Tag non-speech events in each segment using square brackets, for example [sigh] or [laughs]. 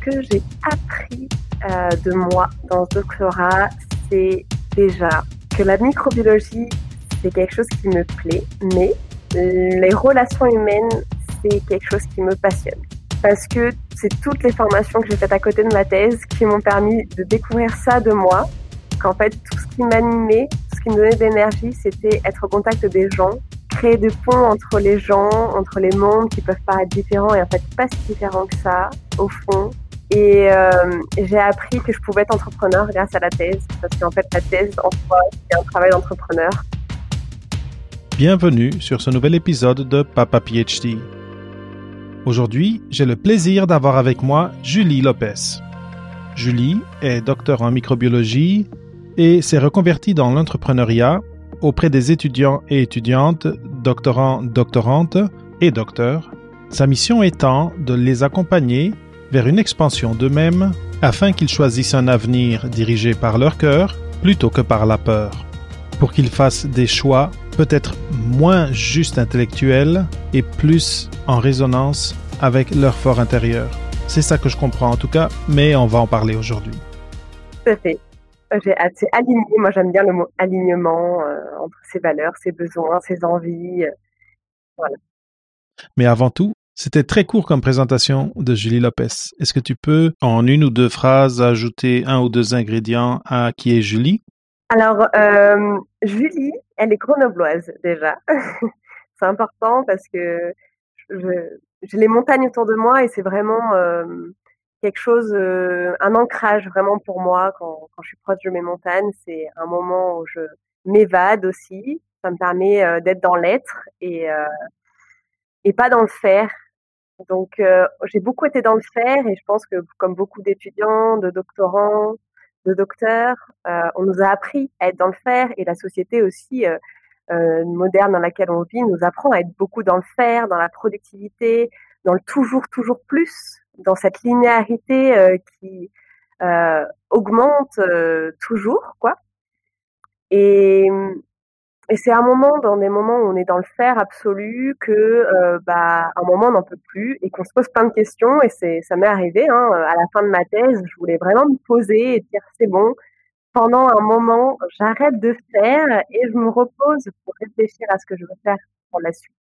que j'ai appris euh, de moi dans ce doctorat, c'est déjà que la microbiologie, c'est quelque chose qui me plaît, mais les relations humaines, c'est quelque chose qui me passionne. Parce que c'est toutes les formations que j'ai faites à côté de ma thèse qui m'ont permis de découvrir ça de moi, qu'en fait, tout ce qui m'animait, tout ce qui me donnait d'énergie, c'était être au contact des gens, créer des ponts entre les gens, entre les mondes qui peuvent paraître différents et en fait pas si différents que ça, au fond. Et euh, j'ai appris que je pouvais être entrepreneur grâce à la thèse, parce qu'en fait la thèse en soi, c'est un travail d'entrepreneur. Bienvenue sur ce nouvel épisode de Papa PhD. Aujourd'hui, j'ai le plaisir d'avoir avec moi Julie Lopez. Julie est docteur en microbiologie et s'est reconvertie dans l'entrepreneuriat auprès des étudiants et étudiantes, doctorants, doctorantes et docteurs, sa mission étant de les accompagner vers une expansion d'eux-mêmes afin qu'ils choisissent un avenir dirigé par leur cœur plutôt que par la peur, pour qu'ils fassent des choix peut-être moins juste intellectuels et plus en résonance avec leur fort intérieur. C'est ça que je comprends en tout cas, mais on va en parler aujourd'hui. Tout à fait. J'ai assez aligné. Moi, j'aime bien le mot alignement euh, entre ses valeurs, ses besoins, ses envies. Euh, voilà. Mais avant tout, c'était très court comme présentation de Julie Lopez. Est-ce que tu peux, en une ou deux phrases, ajouter un ou deux ingrédients à qui est Julie? Alors, euh, Julie, elle est grenobloise déjà. [laughs] c'est important parce que j'ai les montagnes autour de moi et c'est vraiment quelque chose, euh, un ancrage vraiment pour moi quand, je suis proche de mes montagnes. C'est un moment où je m'évade aussi. Ça me permet euh, d'être dans l'être et, euh, et pas dans le faire. Donc j'ai beaucoup été dans le faire et je pense que comme beaucoup d'étudiants, de doctorants, de docteurs, on nous a appris à être dans le faire et la société aussi moderne dans laquelle on vit nous apprend à être beaucoup dans le faire, dans la productivité, dans le toujours, toujours plus dans cette linéarité euh, qui euh, augmente euh, toujours, quoi. Et, et c'est un moment, dans des moments où on est dans le faire absolu, que bah, un moment on n'en peut plus et qu'on se pose plein de questions. Et c'est, ça m'est arrivé hein, à la fin de ma thèse, je voulais vraiment me poser et dire c'est bon. Pendant un moment, j'arrête de faire et je me repose pour réfléchir à ce que je veux faire pour la suite.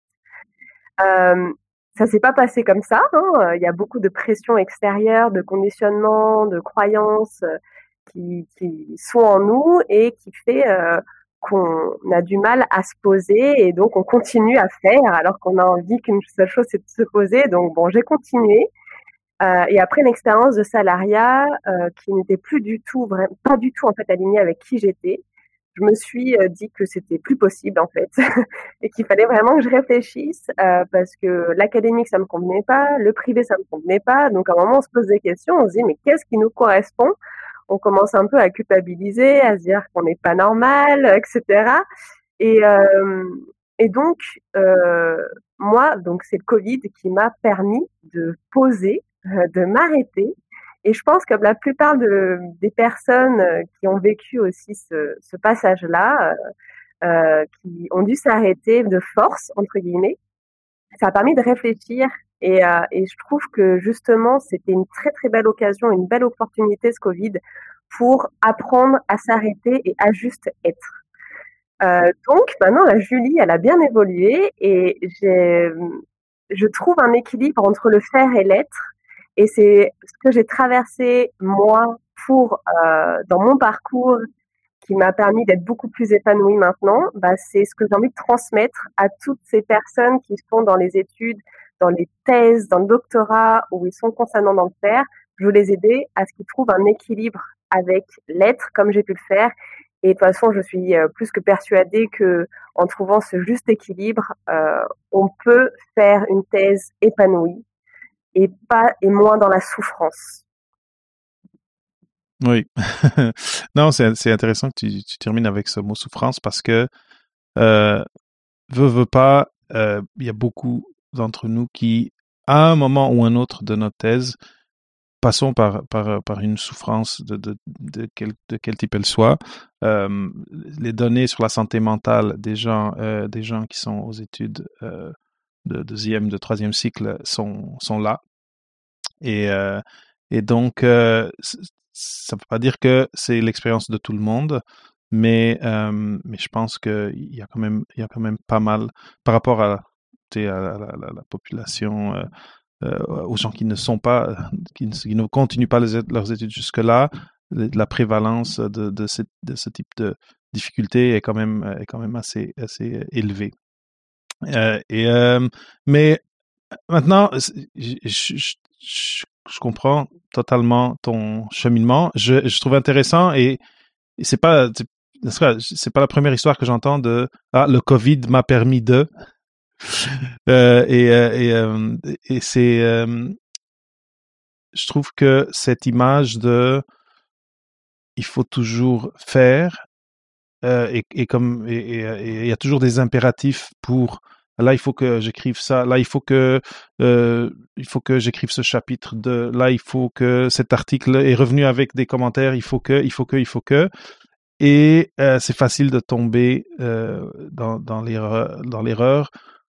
Euh, ça s'est pas passé comme ça. Hein. Il y a beaucoup de pression extérieure, de conditionnement, de croyances euh, qui, qui sont en nous et qui fait euh, qu'on a du mal à se poser et donc on continue à faire alors qu'on a envie qu'une seule chose c'est de se poser. Donc bon, j'ai continué. Euh, et après une expérience de salariat euh, qui n'était plus du tout, pas du tout en fait alignée avec qui j'étais, je me suis euh, dit que c'était plus possible en fait [laughs] et qu'il fallait vraiment que je réfléchisse parce que l'académique ça me convenait pas, le privé ça me convenait pas. Donc à un moment on se pose des questions, on se dit mais qu'est-ce qui nous correspond On commence un peu à culpabiliser, à se dire qu'on n'est pas normal, etc. Et euh, et donc moi donc c'est le Covid qui m'a permis de poser, de m'arrêter et je pense que la plupart de, des personnes euh, qui ont vécu aussi ce, ce passage-là, euh, euh, qui ont dû s'arrêter de force, entre guillemets, ça a permis de réfléchir. Et, euh, et je trouve que justement, c'était une très très belle occasion, une belle opportunité ce Covid pour apprendre à s'arrêter et à juste être. Euh, donc maintenant, la Julie, elle a bien évolué et je trouve un équilibre entre le faire et l'être et c'est ce que j'ai traversé moi pour euh, dans mon parcours qui m'a permis d'être beaucoup plus épanouie maintenant. Bah, c'est ce que j'ai envie de transmettre à toutes ces personnes qui sont dans les études, dans les thèses, dans le doctorat, où ils sont concernant dans le faire. Je veux les aider à ce qu'ils trouvent un équilibre avec l'être, comme j'ai pu le faire. Et de toute façon, je suis euh, plus que persuadée que en trouvant ce juste équilibre, euh, on peut faire une thèse épanouie et pas et moins dans la souffrance. Oui. [laughs] non, c'est intéressant que tu, termines avec ce mot souffrance parce que euh, veut, veut pas, euh, il y a beaucoup d'entre nous qui, à un moment ou un autre de notre thèse, passons par, par, par une souffrance de, de, quel, de quel type elle soit. Euh, les données sur la santé mentale des gens, euh, des gens qui sont aux études euh, de deuxième, de troisième cycle sont, sont là. Et, Et donc, ça ne veut pas dire que c'est l'expérience de tout le monde, mais, mais je pense qu'il y, y a quand même pas mal par rapport à, à la, la, population, euh, euh, aux gens qui ne sont pas, qui ne, continuent pas leurs études jusque-là, la prévalence de, ce, type de difficulté est quand même, est quand même assez, assez élevée. Euh, et, mais maintenant, je, comprends totalement ton cheminement. Je, trouve intéressant et, c'est pas c'est pas la première histoire que j'entends de ah le Covid m'a permis de euh, et euh, et, euh, et c'est je trouve que cette image de il faut toujours faire et, et comme il y a toujours des impératifs pour Là, il faut que j'écrive ça. Là, il faut que il faut que j'écrive ce chapitre. De là, il faut que cet article est revenu avec des commentaires. Il faut que, il faut que, il faut que. Et c'est facile de tomber dans, dans l'erreur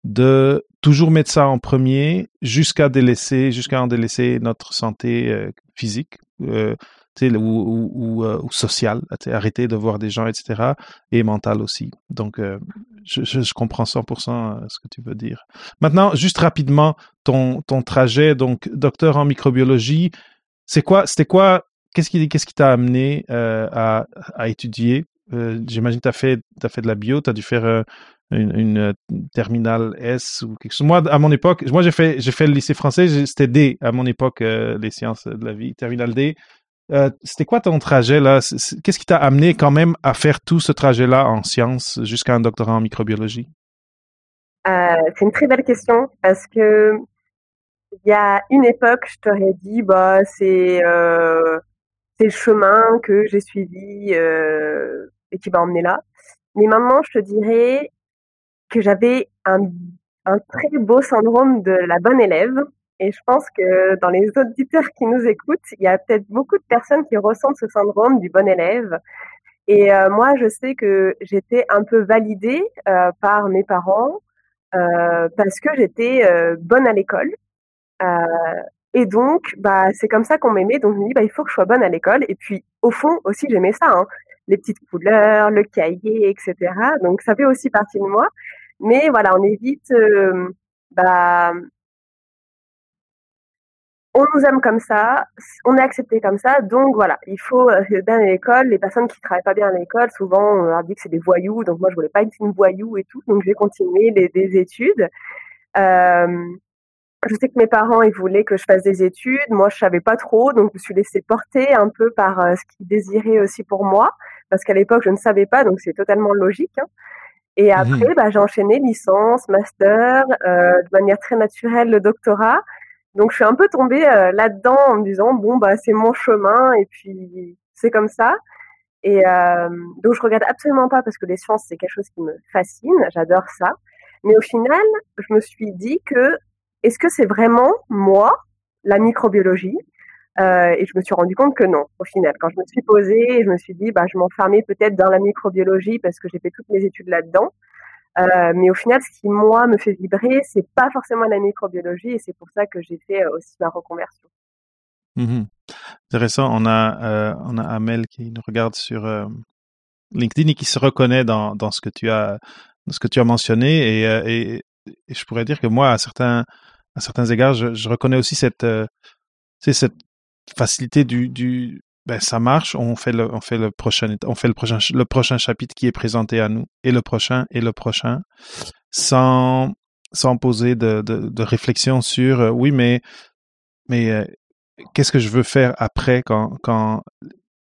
de toujours mettre ça en premier jusqu'à délaisser, jusqu'à en délaisser notre santé euh, physique. Euh, ou, ou, euh, ou, social, arrêter de voir des gens, etc. Et mental aussi. Donc, euh, je, je, comprends 100% euh, ce que tu veux dire. Maintenant, juste rapidement, ton, ton trajet, donc docteur en microbiologie, c'est quoi, c'était quoi, qu'est-ce qui, qu'est-ce qui t'a amené à, à étudier? J'imagine que tu fait, as fait de la bio, tu as dû faire une, une, terminale S ou quelque chose. Moi, à mon époque, moi j'ai fait, j'ai fait le lycée français, c'était D à mon époque, les sciences de la vie, terminale D. Euh, c'était quoi ton trajet là? Qu'est-ce qui t'a amené quand même à faire tout ce trajet-là en sciences jusqu'à un doctorat en microbiologie? Euh, C'est une très belle question parce que il y a une époque, je t'aurais dit bah c'est euh, c'est le chemin que j'ai suivi euh, et qui m'a emmené là. Mais maintenant, je te dirais que j'avais un, un très beau syndrome de la bonne élève et je pense que dans les auditeurs qui nous écoutent, il y a peut-être beaucoup de personnes qui ressentent ce syndrome du bon élève. Et euh, moi, je sais que j'étais un peu validée euh, par mes parents euh, parce que j'étais bonne à l'école. Et donc, bah, c'est comme ça qu'on m'aimait. Donc, je me dis, bah, il faut que je sois bonne à l'école. Et puis, au fond, aussi, j'aimais ça, hein, les petites couleurs, le cahier, etc. Donc, ça fait aussi partie de moi. Mais voilà, on évite bah, on nous aime comme ça, on est accepté comme ça, donc voilà, il faut euh, bien à l'école. Les personnes qui travaillent pas bien à l'école, souvent on leur dit que c'est des voyous, donc moi je voulais pas être une voyou et tout, donc j'ai continué les, des études. Euh, je sais que mes parents ils voulaient que je fasse des études, moi je savais pas trop, donc je me suis laissée porter un peu par euh, ce qu'ils désiraient aussi pour moi, parce qu'à l'époque je ne savais pas, donc c'est totalement logique. Hein. Et mmh après, bah, j'ai enchaîné licence, master, euh, de manière très naturelle le doctorat. Donc je suis un peu tombée euh, là-dedans en me disant bon bah c'est mon chemin et puis c'est comme ça. Et euh, donc je regarde absolument pas parce que les sciences c'est quelque chose qui me fascine, j'adore ça. Mais au final, je me suis dit que est-ce que c'est vraiment moi la microbiologie? Euh, Et je me suis rendu compte que non. Au final, quand je me suis posée, je me suis dit bah je m'enfermais peut-être dans la microbiologie parce que j'ai fait toutes mes études là-dedans. Euh, mais au final, ce qui moi me fait vibrer, c'est pas forcément la microbiologie, et c'est pour ça que j'ai fait euh, aussi ma reconversion. Mmh Intéressant. On a on a Amel qui nous regarde sur LinkedIn et qui se reconnaît dans dans ce que tu as ce que tu as mentionné, et, je pourrais dire que moi, à certains à certains égards, je, je reconnais aussi cette c'est cette facilité du du ben ça marche, on fait le, on fait le prochain, on fait le prochain, le prochain chapitre qui est présenté à nous, et le prochain, et le prochain, sans, sans poser de, de, de réflexion sur, euh, oui, mais, mais euh, qu'est-ce que je veux faire après quand, quand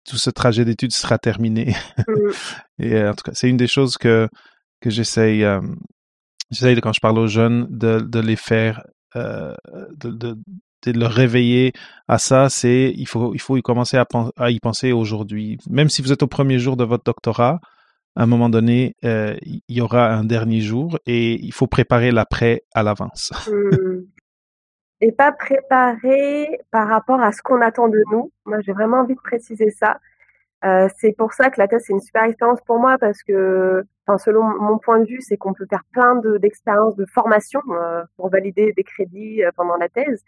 tout ce trajet d'études sera terminé? Mmh. [laughs] et euh, en tout cas, c'est une des choses que, que j'essaye, j'essaye quand je parle aux jeunes de, de les faire, de, de, de le réveiller à ça, c'est il faut il faut y commencer à, y penser aujourd'hui. Même si vous êtes au premier jour de votre doctorat, à un moment donné, euh, il y aura un dernier jour et il faut préparer l'après à l'avance. Hmm. Et pas préparer par rapport à ce qu'on attend de nous. Moi, j'ai vraiment envie de préciser ça. Euh, c'est pour ça que la thèse c'est une super expérience pour moi parce que, selon mon point de vue, c'est qu'on peut faire plein d'expériences de, formation euh, pour valider des crédits pendant la thèse.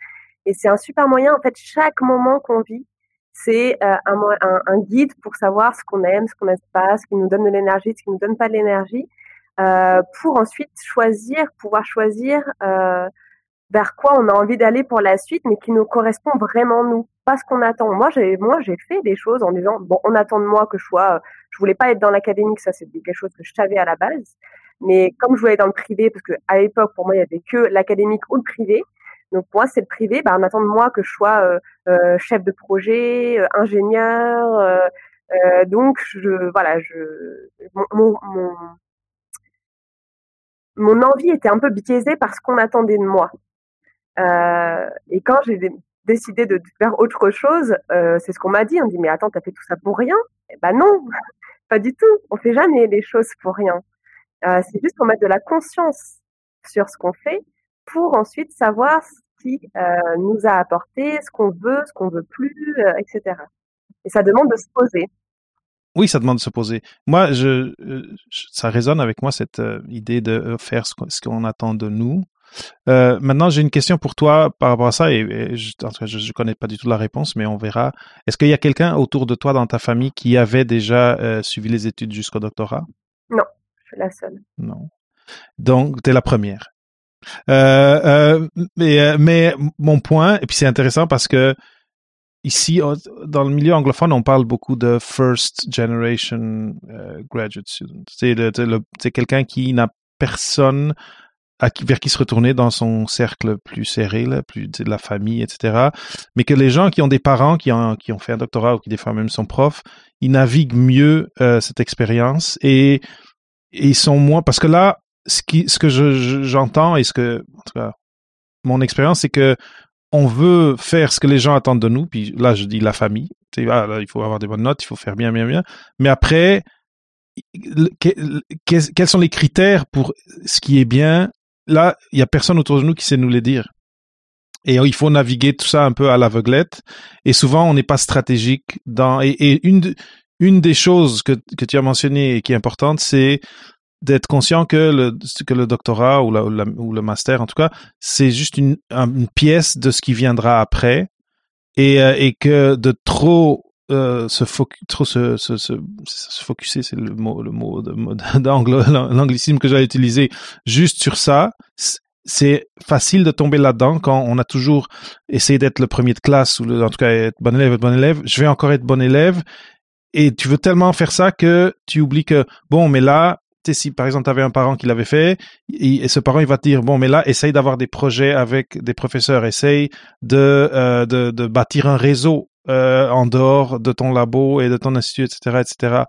Et c'est un super moyen, en fait, chaque moment qu'on vit, c'est euh, un, un, un, guide pour savoir ce qu'on aime, ce qu'on n'aime pas, ce qui nous donne de l'énergie, ce qui nous donne pas de l'énergie, euh, pour ensuite choisir, pouvoir choisir euh, vers quoi on a envie d'aller pour la suite, mais qui nous correspond vraiment nous, pas ce qu'on attend. Moi, j'ai moi j'ai fait des choses en disant bon, on attend de moi que je sois, je voulais pas être dans l'académique, ça c'est quelque chose que je savais à la base, mais comme je voulais être dans le privé, parce que à l'époque pour moi il y avait que l'académique ou le privé, donc pour moi, c'est le privé. Bah, on attend de moi que je sois euh, euh chef de projet, euh, ingénieur. Donc je voilà, je mon, envie était un peu biaisée par ce qu'on attendait de moi. et quand j'ai décidé de faire autre chose, c'est ce qu'on m'a dit. On dit mais attends, t'as fait tout ça pour rien? Eh Ben non, [laughs] pas du tout. On fait jamais les choses pour rien. c'est juste qu'on met de la conscience sur ce qu'on fait pour ensuite savoir ce qui euh, nous a apporté, ce qu'on veut, ce qu'on veut plus, euh, etc. Et ça demande de se poser. Oui, ça demande de se poser. Moi, je, ça résonne avec moi cette euh, idée de faire ce qu'on attend de nous. Euh, maintenant, j'ai une question pour toi par rapport à ça, et, je, ne connais pas du tout la réponse, mais on verra. Est-ce qu'il y a quelqu'un autour de toi dans ta famille qui avait déjà suivi les études jusqu'au doctorat? Non, je suis la seule. Non. Donc, tu es la première. Euh, euh, mais, euh, mais mon point, et puis c'est intéressant parce que ici, dans le milieu anglophone, on parle beaucoup de first generation graduate student. C'est quelqu'un qui n'a personne vers qui se retourner dans son cercle plus serré, plus de la famille, etc. Mais que les gens qui ont des parents qui ont, qui ont fait un doctorat ou qui des fois même sont profs, ils naviguent mieux cette expérience et ils sont moins parce que là ce qui, ce que j'entends et ce que, en tout cas, mon expérience, c'est que on veut faire ce que les gens attendent de nous. Puis là, je dis la famille. Ah, là, il faut avoir des bonnes notes, il faut faire bien, bien, bien. Mais après, quels sont les critères pour ce qui est bien? Là, il y a personne autour de nous qui sait nous les dire. Et il faut naviguer tout ça un peu à l'aveuglette. Et souvent, on n'est pas stratégique dans. Et, une, des choses que, que tu as mentionnées et qui est importante, c'est d'être conscient que le, que le doctorat ou, la, ou, le master, en tout cas, c'est juste une, une, pièce de ce qui viendra après et, euh, et que de trop euh, se focus, trop se, se, se, se focuser, c'est le mot, le mot [laughs] l'anglicisme que j'allais utiliser, juste sur ça, c'est facile de tomber là-dedans quand on a toujours essayé d'être le premier de classe ou en tout cas être bon élève, être bon élève. Je vais encore être bon élève et tu veux tellement faire ça que tu oublies que bon, mais là, si par exemple tu avais un parent qui l'avait fait, et, ce parent il va te dire bon mais là essaye d'avoir des projets avec des professeurs, essaye de euh, de, de, bâtir un réseau euh, en dehors de ton labo et de ton institut, etc., etc.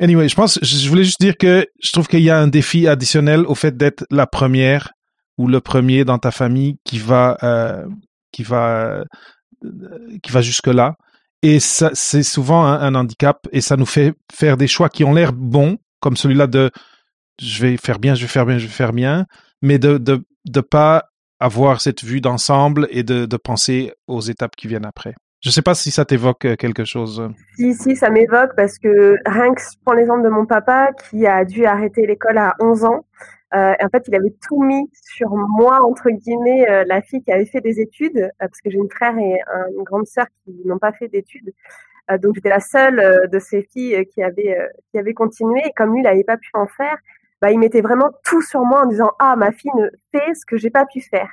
Anyway, je pense, je voulais juste dire que je trouve qu'il y a un défi additionnel au fait d'être la première ou le premier dans ta famille qui va euh, qui va qui va jusque là. Et ça, c'est souvent un, un, handicap et ça nous fait faire des choix qui ont l'air bons, comme celui-là de je vais faire bien, je vais faire bien, je vais faire bien, mais de de de pas avoir cette vue d'ensemble et de, de penser aux étapes qui viennent après. Je ne sais pas si ça t'évoque euh, quelque chose. Si, si, ça m'évoque parce que rien que je prends l'exemple de mon papa qui a dû arrêter l'école à 11 ans. Euh, en fait, il avait tout mis sur moi, entre guillemets, euh, la fille qui avait fait des études, parce que j'ai une frère et une grande sœur qui n'ont pas fait d'études. Euh, donc j'étais la seule euh, de ces filles euh, qui avait qui avait continué. Et comme lui, il n'avait pas pu en faire, bah, il mettait vraiment tout sur moi en disant ah ma fille ne fait ce que j'ai pas pu faire.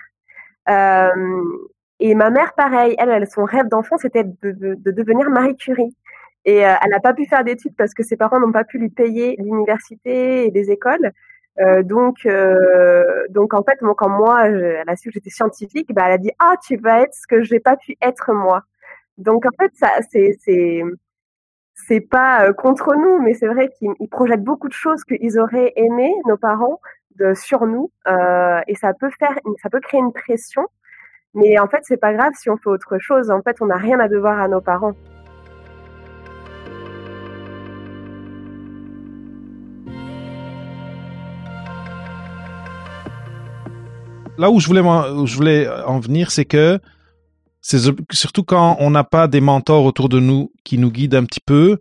et ma mère, pareil, elle, elle son rêve d'enfant, c'était de, de, de, devenir Marie Curie. Et elle n'a pas pu faire d'études parce que ses parents n'ont pas pu lui payer l'université et des écoles. Donc, donc en fait, quand moi, elle a su que j'étais scientifique, bah, elle a dit ah tu vas être ce que j'ai pas pu être moi. Donc en fait, ça, c'est, c'est, c'est pas euh, contre nous, mais c'est vrai qu'ils projettent beaucoup de choses qu'ils auraient aimé, nos parents, sur nous, euh, et ça peut faire, ça peut créer une pression. Mais en fait, c'est pas grave si on fait autre chose. En fait, on n'a rien à devoir à nos parents. Là où je voulais, où je voulais en venir, c'est que c'est surtout quand on n'a pas des mentors autour de nous qui nous guident un petit peu.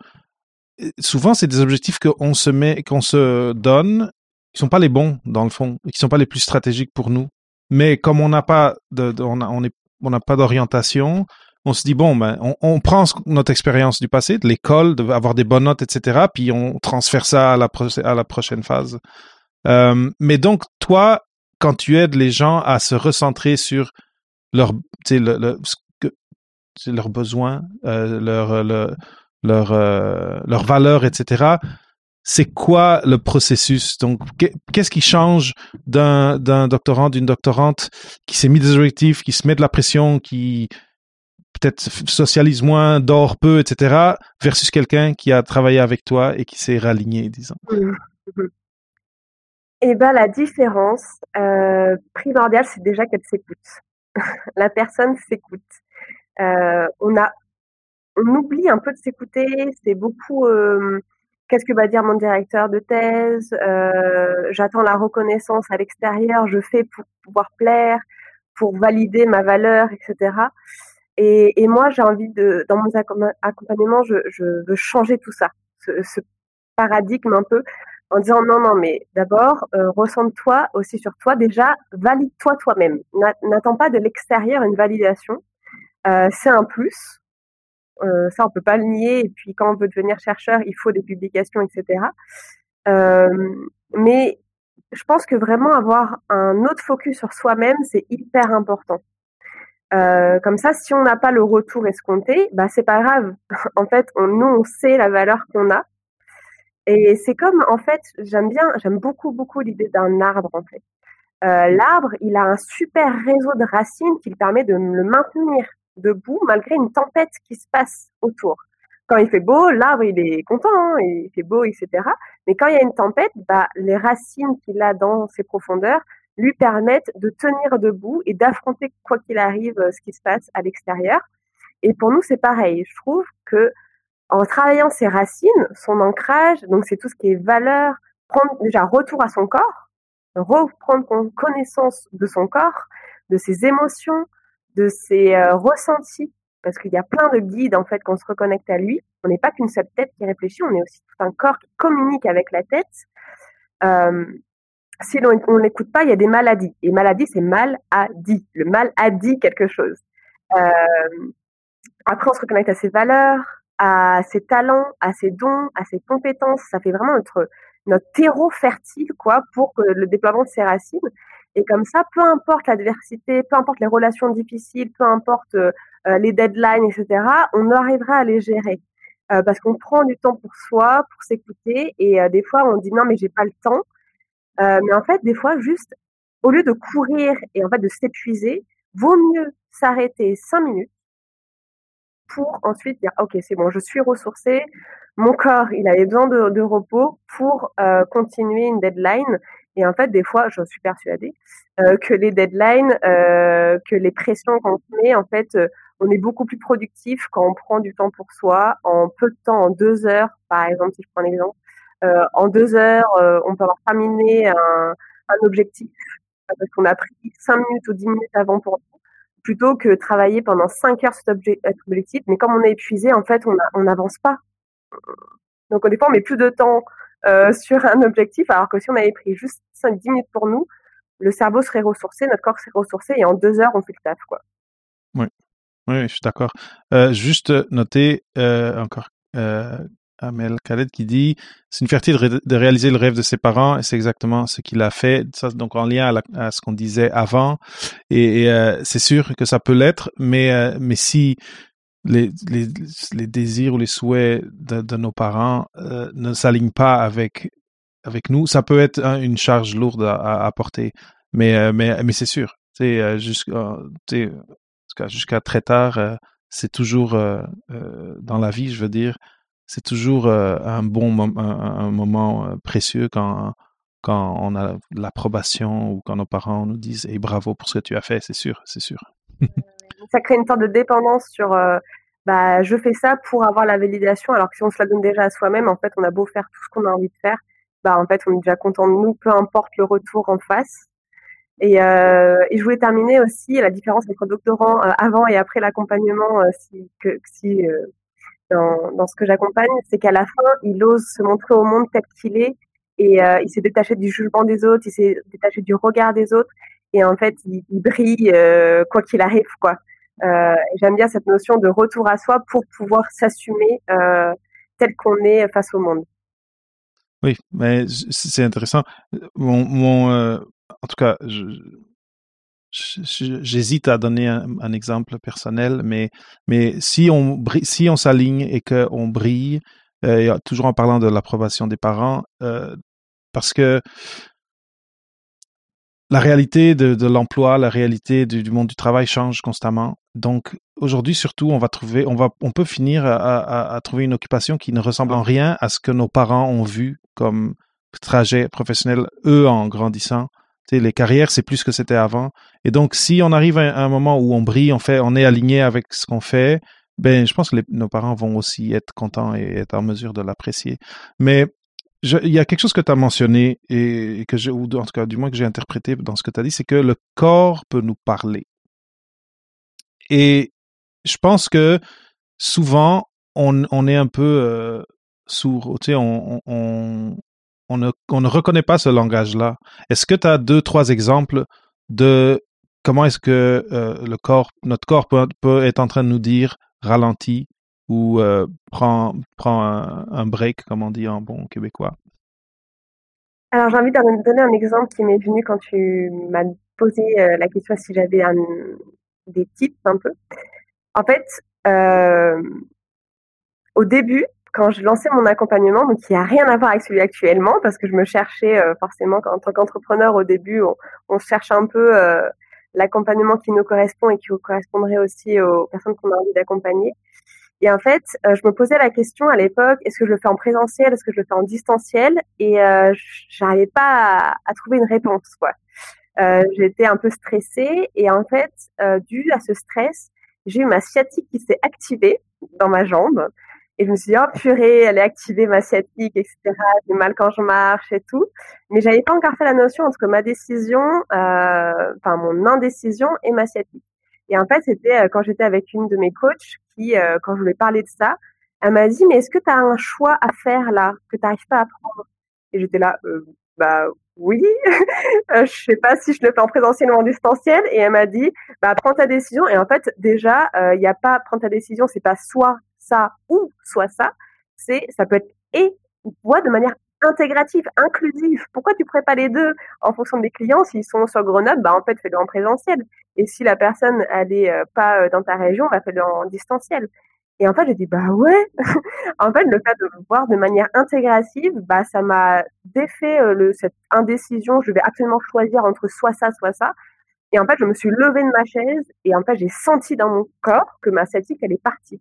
Souvent, c'est des objectifs qu'on se met, qu'on se donne, qui sont pas les bons dans le fond, qui sont pas les plus stratégiques pour nous. Mais comme on n'a pas de, on, n'a pas d'orientation, on se dit bon, ben, on, prend notre expérience du passé, de l'école, d'avoir des bonnes notes, etc., puis on transfère ça à la, à la prochaine phase. Euh, mais donc, toi, quand tu aides les gens à se recentrer sur leur, le, le, leurs besoins, euh, leur, leur, leur, euh, leurs valeurs, etc., c'est quoi le processus? Donc, qu'est-ce qui change d'un, d'un doctorant, d'une doctorante qui s'est mis des objectifs, qui se met de la pression, qui peut-être socialise moins, dort peu, etc., versus quelqu'un qui a travaillé avec toi et qui s'est raligné, disons? Mmh. Eh ben, la différence euh, primordiale, c'est déjà qu'elle s'écoute. [laughs] la personne s'écoute. Euh, on a, on oublie un peu de s'écouter. C'est beaucoup. Qu'est-ce que va dire mon directeur de thèse euh, J'attends la reconnaissance à l'extérieur. Je fais pour pouvoir plaire, pour valider ma valeur, etc. Et, moi, j'ai envie de, dans mon accompagnement, je, veux changer tout ça, ce paradigme un peu, en disant non, non, mais d'abord, euh, ressens-toi aussi sur toi. Déjà, valide-toi toi-même. N'attends pas de l'extérieur une validation. Euh, c'est un plus. Euh, ça, on peut pas le nier. Et puis, quand on veut devenir chercheur, il faut des publications, etc. Euh, mais je pense que vraiment avoir un autre focus sur soi-même, c'est hyper important. Euh, comme ça, si on n'a pas le retour escompté, bah c'est pas grave. [laughs] en fait, on, nous, on sait la valeur qu'on a. Et c'est comme, en fait, j'aime bien, j'aime beaucoup, beaucoup l'idée d'un arbre, en fait. Euh, l'arbre, il a un super réseau de racines qui lui permet de le maintenir debout malgré une tempête qui se passe autour. Quand il fait beau, l'arbre il est content, hein, il fait beau, etc. Mais quand il y a une tempête, bah, les racines qu'il a dans ses profondeurs lui permettent de tenir debout et d'affronter quoi qu'il arrive ce qui se passe à l'extérieur. Et pour nous, c'est pareil. Je trouve que en travaillant ses racines, son ancrage, donc c'est tout ce qui est valeur, prendre déjà retour à son corps, reprendre connaissance de son corps, de ses émotions, de ses euh, ressentis, parce qu'il y a plein de guides en fait qu'on se reconnecte à lui. On n'est pas qu'une seule tête qui réfléchit, on est aussi tout un corps qui communique avec la tête. Euh, si on n'écoute pas, il y a des maladies. Et maladie, c'est mal a dit. Le mal a dit quelque chose. Euh, après, on se reconnecte à ses valeurs, à ses talents, à ses dons, à ses compétences. Ça fait vraiment notre notre terreau fertile, quoi, pour le déploiement de ses racines. Et comme ça, peu importe l'adversité, peu importe les relations difficiles, peu importe euh, euh, les deadlines, etc., on arrivera à les gérer. Euh, parce qu'on prend du temps pour soi, pour s'écouter, et des fois on dit non mais j'ai pas le temps. mais en fait, des fois, juste au lieu de courir et en fait de s'épuiser, vaut mieux s'arrêter cinq minutes pour ensuite dire ok c'est bon, je suis ressourcée, mon corps il avait besoin de, repos pour continuer une deadline et en fait, des fois, je suis persuadée euh, que les deadlines, euh, que les pressions qu'on met, en fait, euh, on est beaucoup plus productif quand on prend du temps pour soi, en peu de temps, en deux heures, par exemple, si je prends un exemple. Euh, en deux heures, euh, on peut avoir terminé un, objectif parce qu'on a pris cinq minutes ou dix minutes avant pour plutôt que travailler pendant cinq heures sur cet objectif. Mais comme on est épuisé, en fait, on n'avance pas. Donc, des fois, on met plus de temps euh, [laughs] sur un objectif, alors que si on avait pris juste 5-10 minutes pour nous, le cerveau serait ressourcé, notre corps serait ressourcé, et en deux heures, on fait le taf. Oui, oui, je suis d'accord. Euh, juste noter euh, encore euh, Amel Khaled qui dit c'est une fierté de, réaliser le rêve de ses parents et c'est exactement ce qu'il a fait. Donc en lien à, ce qu'on disait avant et, et c'est sûr que ça peut l'être, mais mais si les, désirs ou les souhaits de, nos parents euh, ne s'alignent pas avec avec nous, ça peut être hein, une charge lourde à, à porter. Mais euh, mais mais c'est sûr, tu jusqu'à jusqu'à très tard, euh, c'est toujours dans la vie, je veux dire, c'est toujours un bon un, un, moment précieux quand quand on a l'approbation ou quand nos parents nous disent et bravo pour ce que tu as fait, c'est sûr, c'est sûr. ça crée une sorte de dépendance sur euh, bah je fais ça pour avoir la validation alors que si on se la donne déjà à soi-même en fait on a beau faire tout ce qu'on a envie de faire bah en fait on est déjà content de nous peu importe le retour en face et, euh, et je voulais terminer aussi la différence entre doctorant euh, avant et après l'accompagnement si que si dans, ce que j'accompagne c'est qu'à la fin il ose se montrer au monde tel qu'il est et il s'est détaché du jugement des autres il s'est détaché du regard des autres et en fait il, brille quoi qu'il arrive quoi. J'aime bien cette notion de retour à soi pour pouvoir s'assumer tel qu'on est face au monde. Oui, mais c'est intéressant. Mon, en tout cas, j'hésite à donner un, exemple personnel, mais, mais si on, si on s'aligne et qu'on brille, euh, toujours en parlant de l'approbation des parents, euh, parce que la réalité de, l'emploi, la réalité du, monde du travail change constamment. Donc aujourd'hui surtout, on va trouver, on va, on peut finir à, trouver une occupation qui ne ressemble en rien à ce que nos parents ont vu comme trajet professionnel eux en grandissant les carrières, c'est plus ce que c'était avant. Et donc, si on arrive à un moment où on brille, on fait, on est aligné avec ce qu'on fait, ben, je pense que nos parents vont aussi être contents et être en mesure de l'apprécier. Mais il y a quelque chose que tu as mentionné et, que ou en tout cas, du moins que j'ai interprété dans ce que tu as dit, c'est que le corps peut nous parler. Et je pense que souvent, on, on est un peu euh, sourd. On, on ne, reconnaît pas ce langage-là. Est-ce que tu as deux, trois exemples de comment est-ce que euh, le corps, notre corps peut, être en train de nous dire ralentis ou euh, prends, un, break, comme on dit en bon québécois? Alors j'ai envie de donner un exemple qui m'est venu quand tu m'as posé euh, la question si j'avais des tips un peu. En fait, au début, quand je lançais mon accompagnement, donc qui a rien à voir avec celui actuellement, parce que je me cherchais euh, forcément en tant qu'entrepreneur au début, on, cherche un peu euh, l'accompagnement qui nous correspond et qui correspondrait aussi aux personnes qu'on a envie d'accompagner. Et en fait, euh, je me posais la question à l'époque est-ce que je le fais en présentiel, est-ce que je le fais en distanciel? Et j'arrivais pas à, trouver une réponse. Quoi. J'étais un peu stressée et en fait, dû à ce stress, j'ai eu ma sciatique qui s'est activée dans ma jambe. Et je me suis dit, oh purée, elle est activée, ma sciatique, etc. J'ai mal quand je marche et tout. Mais j'avais pas encore fait la notion entre ma décision, euh, enfin mon indécision et ma sciatique. Et en fait, c'était euh, quand j'étais avec une de mes coachs qui, euh, quand je voulais parler de ça, elle m'a dit, mais est-ce que tu as un choix à faire là, que tu n'arrives pas à prendre? Et j'étais là, euh, bah oui, [laughs] je sais pas si je le fais en présentiel ou en distanciel. Et elle m'a dit, bah prends ta décision. Et en fait, déjà, il n'y a pas prendre ta décision, c'est pas soit ça ou soit ça, c'est ça peut être et ou de manière intégrative, inclusive. Pourquoi tu pas les deux en fonction des clients? S'ils sont sur Grenoble, bah en fait fais-le en présentiel. Et si la personne elle est euh, pas euh, dans ta région, bah fais-le en distanciel. Et en fait, j'ai dit bah ouais. [laughs] en fait, le fait de le voir de manière intégrative, bah ça m'a défait euh, le, cette indécision. Je vais absolument choisir entre soit ça, soit ça. Et en fait, je me suis levée de ma chaise et en fait, j'ai senti dans mon corps que ma sciatique elle est partie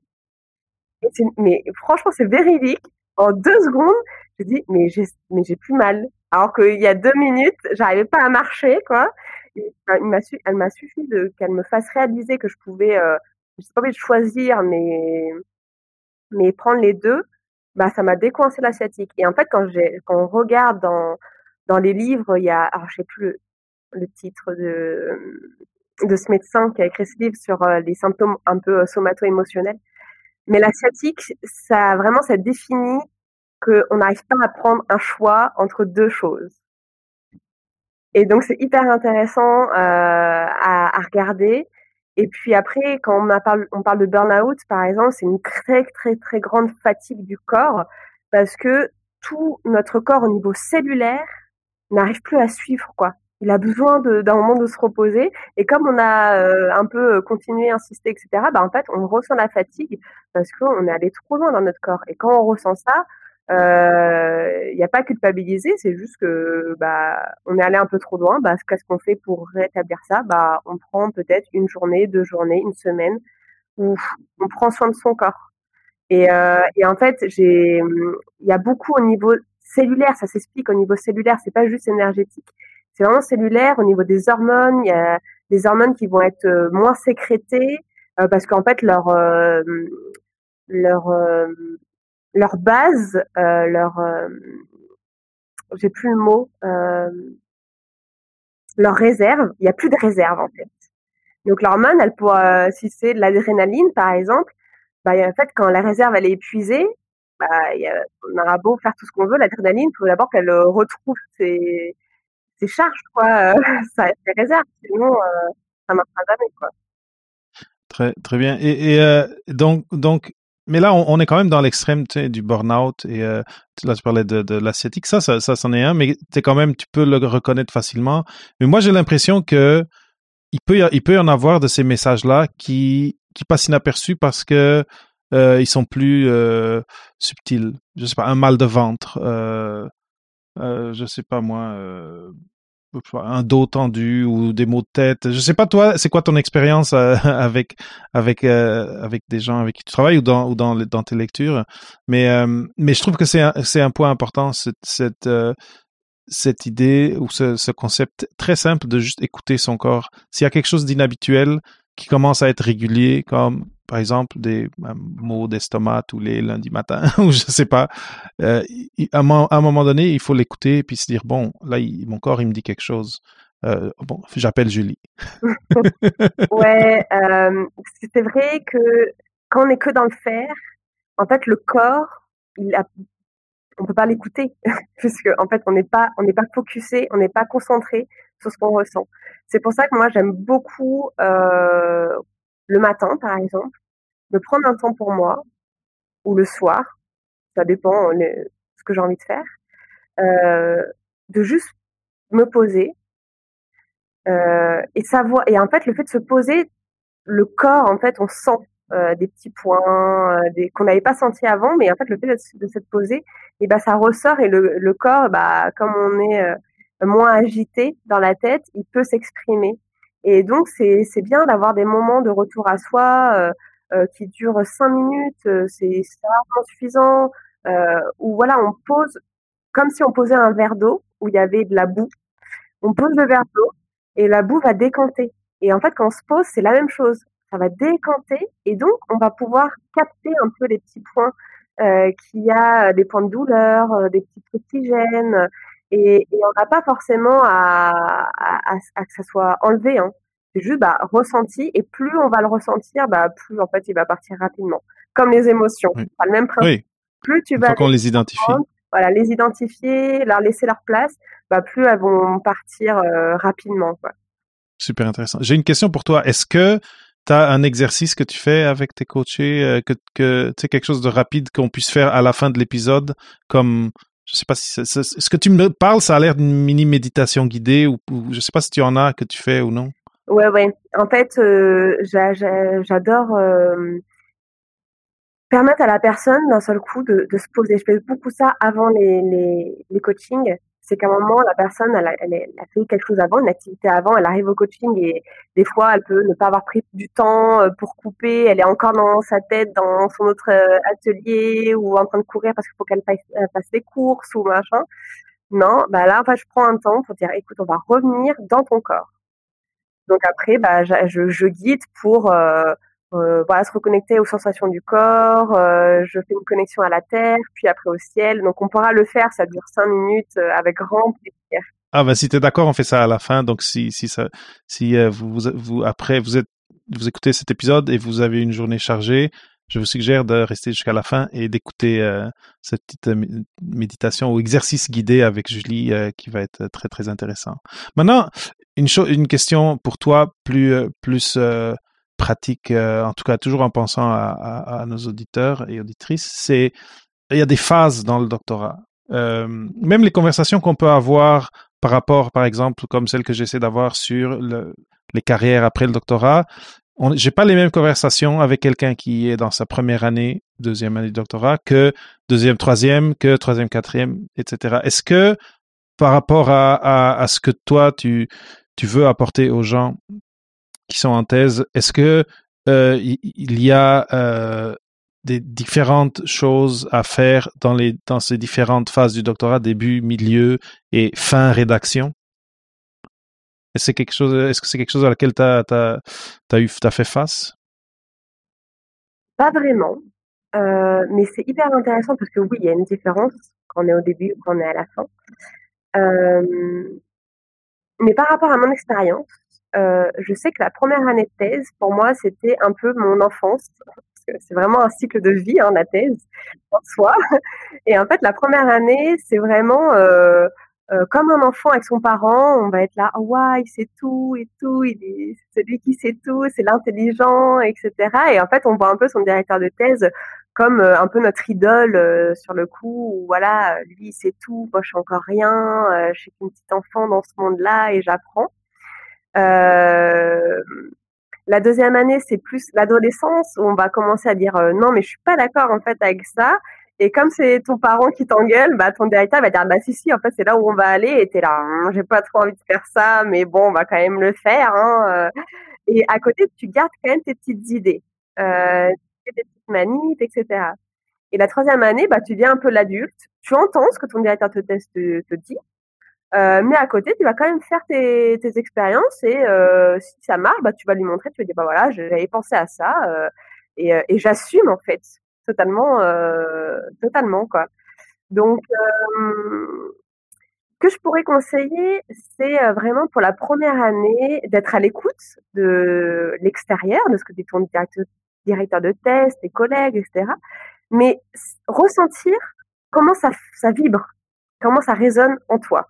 mais franchement, c'est véridique. En deux secondes, je dis, mais j'ai, mais j'ai plus mal. Alors qu'il y a deux minutes, j'arrivais pas à marcher, quoi. elle m'a suffi de, qu'elle me fasse réaliser que je pouvais, euh, je sais pas de choisir, mais, mais prendre les deux, bah, ça m'a décoincé la sciatique. Et en fait, quand j'ai, quand on regarde dans, dans les livres, il y a, alors je sais plus le, titre de, de ce médecin qui a écrit ce livre sur euh, les symptômes un peu euh, somato-émotionnels. Mais la sciatique, ça vraiment, ça définit qu'on n'arrive pas à prendre un choix entre deux choses. Et donc, c'est hyper intéressant euh, à, à, regarder. Et puis après, quand on parle, on parle de burn-out, par exemple, c'est une très, très, très grande fatigue du corps parce que tout notre corps au niveau cellulaire n'arrive plus à suivre, quoi il a besoin d'un moment de se reposer. Et comme on a euh, un peu continué, insisté, etc., bah, en fait, on ressent la fatigue parce qu'on est allé trop loin dans notre corps. Et quand on ressent ça, euh, il n'y a pas culpabiliser, c'est juste que bah on est allé un peu trop loin. Bah, qu'est-ce qu'on fait pour rétablir ça? Bah, on prend peut-être une journée, deux journées, une semaine où on prend soin de son corps. Et, euh, en fait, il y a beaucoup au niveau cellulaire, ça s'explique au niveau cellulaire, c'est pas juste énergétique c'est vraiment cellulaire au niveau des hormones. Il y a des hormones qui vont être euh, moins sécrétées euh, parce qu'en fait leur euh, leur leur base, leur j'ai plus le mot, leur réserve, il y a plus de réserve en fait. Donc l'hormone, elle pourra, si c'est de l'adrénaline par exemple, bah en fait quand la réserve elle est épuisée, bah y a, on aura beau faire tout ce qu'on veut, l'adrénaline, il faut d'abord qu'elle retrouve ses tes charges, quoi, ça, tes réserves. Sinon, ça marchera jamais, quoi. Très, très bien. Et, et donc, donc, mais là, on, est quand même dans l'extrême du burn-out. Et là, tu parlais de, de l'asiatique. Ça, ça, c'en est un, mais es quand même, tu peux le reconnaître facilement. Mais moi, j'ai l'impression que il peut, il peut y en avoir de ces messages-là qui, qui passent inaperçus parce que euh, ils sont plus euh, subtils. Je sais pas, un mal de ventre, euh, euh je sais pas moi, euh, un dos tendu ou des maux de tête. Je sais pas toi, c'est quoi ton expérience [laughs] avec avec avec des gens avec qui tu travailles ou dans ou dans dans tes lectures. Mais mais je trouve que c'est un, c'est un point important cette cette cette idée ou ce, ce, concept très simple de juste écouter son corps. S'il y a quelque chose d'inhabituel qui commence à être régulier, comme par exemple des maux d'estomac tous les lundis matins, [laughs] ou je sais pas, euh, à, un moment donné, il faut l'écouter et puis se dire, bon, là, mon corps, il me dit quelque chose. Euh, bon, j'appelle Julie. [laughs] ouais, euh, c'est vrai que quand on n'est que dans le faire, en fait, le corps, il a on peut pas l'écouter [laughs] puisque en fait on n'est pas pas focusé, on n'est pas concentré sur ce qu'on ressent. C'est pour ça que moi j'aime beaucoup euh, le matin par exemple de prendre un temps pour moi ou le soir, ça dépend de ce que j'ai envie de faire, euh, de juste me poser euh, et savoir et en fait le fait de se poser le corps en fait on sent euh, des petits points euh, des, qu'on n'avait pas senti avant, mais en fait le fait de, s'être posé, et ben ça ressort et le, le corps, bah comme on est euh, moins agité dans la tête, il peut s'exprimer. Et donc c'est bien d'avoir des moments de retour à soi qui durent cinq minutes, c'est rarement suffisant. où voilà, on pose comme si on posait un verre d'eau où il y avait de la boue. On pose le verre d'eau et la boue va décanter. Et en fait, quand on se pose, c'est la même chose ça va décanter et donc on va pouvoir capter un peu les petits points euh, qu'il y a des points de douleur, euh, des petits trucs qui gênent et, on n'a pas forcément à, que ça soit enlevé. Hein. C'est juste bah, ressenti et plus on va le ressentir, bah, plus en fait il va partir rapidement. Comme les émotions, pas le même principe. Plus tu vas les identifie. Voilà, les identifier, leur laisser leur place, bah, plus elles vont partir euh, rapidement. Quoi. Super intéressant. J'ai une question pour toi. Est-ce que tu as un exercice que tu fais avec tes coachés, euh, que, que tu sais, quelque chose de rapide qu'on puisse faire à la fin de l'épisode, comme, je sais pas si ce que tu me parles, ça a l'air d'une mini méditation guidée ou, je sais pas si tu en as que tu fais ou non? Ouais, ouais. En fait, euh, j'adore euh, permettre à la personne d'un seul coup de, de, se poser. Je fais beaucoup ça avant les, les, les coachings c'est qu'à un moment, la personne, elle a, elle, a, fait quelque chose avant, une activité avant, elle arrive au coaching et des fois, elle peut ne pas avoir pris du temps euh, pour couper, elle est encore dans sa tête, dans son autre euh, atelier ou en train de courir parce qu'il faut qu'elle fasse, fasse des courses ou machin. Non, bah là, enfin, je prends un temps pour dire, écoute, on va revenir dans ton corps. Donc après, bah, je, guide pour euh, euh, voilà, se reconnecter aux sensations du corps. Euh, je fais une connexion à la terre, puis après au ciel. Donc on pourra le faire, ça dure cinq minutes avec grand plaisir. Ah ben si t'es d'accord, on fait ça à la fin. Donc si si ça si vous, vous après vous êtes vous écoutez cet épisode et vous avez une journée chargée, je vous suggère de rester jusqu'à la fin et d'écouter cette petite méditation ou exercice guidé avec Julie qui va être très très intéressant. Maintenant, une une question pour toi plus plus pratique, euh, en tout cas toujours en pensant à, nos auditeurs et auditrices, c'est il y a des phases dans le doctorat. Euh, même les conversations qu'on peut avoir par rapport, par exemple, comme celle que j'essaie d'avoir sur les carrières après le doctorat, j'ai pas les mêmes conversations avec quelqu'un qui est dans sa première année, deuxième année de doctorat, que deuxième, troisième, que troisième, quatrième, etc. Est-ce que par rapport à, ce que toi tu tu veux apporter aux gens qui sont en thèse, est-ce que euh, il y a euh, des différentes choses à faire dans les dans ces différentes phases du doctorat, début, milieu et fin rédaction? Est-ce que quelque est-ce que c'est quelque chose à laquelle tu as, as, as fait face? Pas vraiment. Euh, mais c'est hyper intéressant parce que oui, il y a une différence quand on est au début ou quand on est à la fin. Mais par rapport à mon expérience, euh, je sais que la première année de thèse, pour moi, c'était un peu mon enfance. C'est vraiment un cycle de vie, hein, la thèse, en soi. Et en fait, la première année, c'est vraiment, euh, euh, comme un enfant avec son parent, on va être là, oh, ouais, il sait tout et tout, il est celui qui sait tout, c'est l'intelligent, etc. Et en fait, on voit un peu son directeur de thèse comme euh, un peu notre idole euh, sur le coup, où voilà, lui il sait tout, moi je suis encore rien, je suis qu'une petite enfant dans ce monde-là et j'apprends. la deuxième année, c'est plus l'adolescence où on va commencer à dire non, mais je suis pas d'accord en fait avec ça. Et comme c'est ton parent qui t'engueule, bah ton directeur va dire bah si si en fait c'est là où on va aller et t'es là hein, j'ai pas trop envie de faire ça mais bon on va quand même le faire hein. Euh. et à côté tu gardes quand même tes petites idées, euh, tes petites manifs etc. Et la troisième année bah tu viens un peu l'adulte, tu entends ce que ton directeur te, te, dit, euh, mais à côté tu vas quand même faire tes, tes expériences et euh, si ça marche bah tu vas lui montrer, tu vas dire bah voilà j'avais pensé à ça euh, et, et j'assume en fait totalement, euh, totalement quoi. Donc, euh, que je pourrais conseiller, c'est euh, vraiment pour la première année d'être à l'écoute de l'extérieur, de ce que dit ton directeur, de test, tes collègues, etc. Mais ressentir comment ça, ça vibre, comment ça résonne en toi.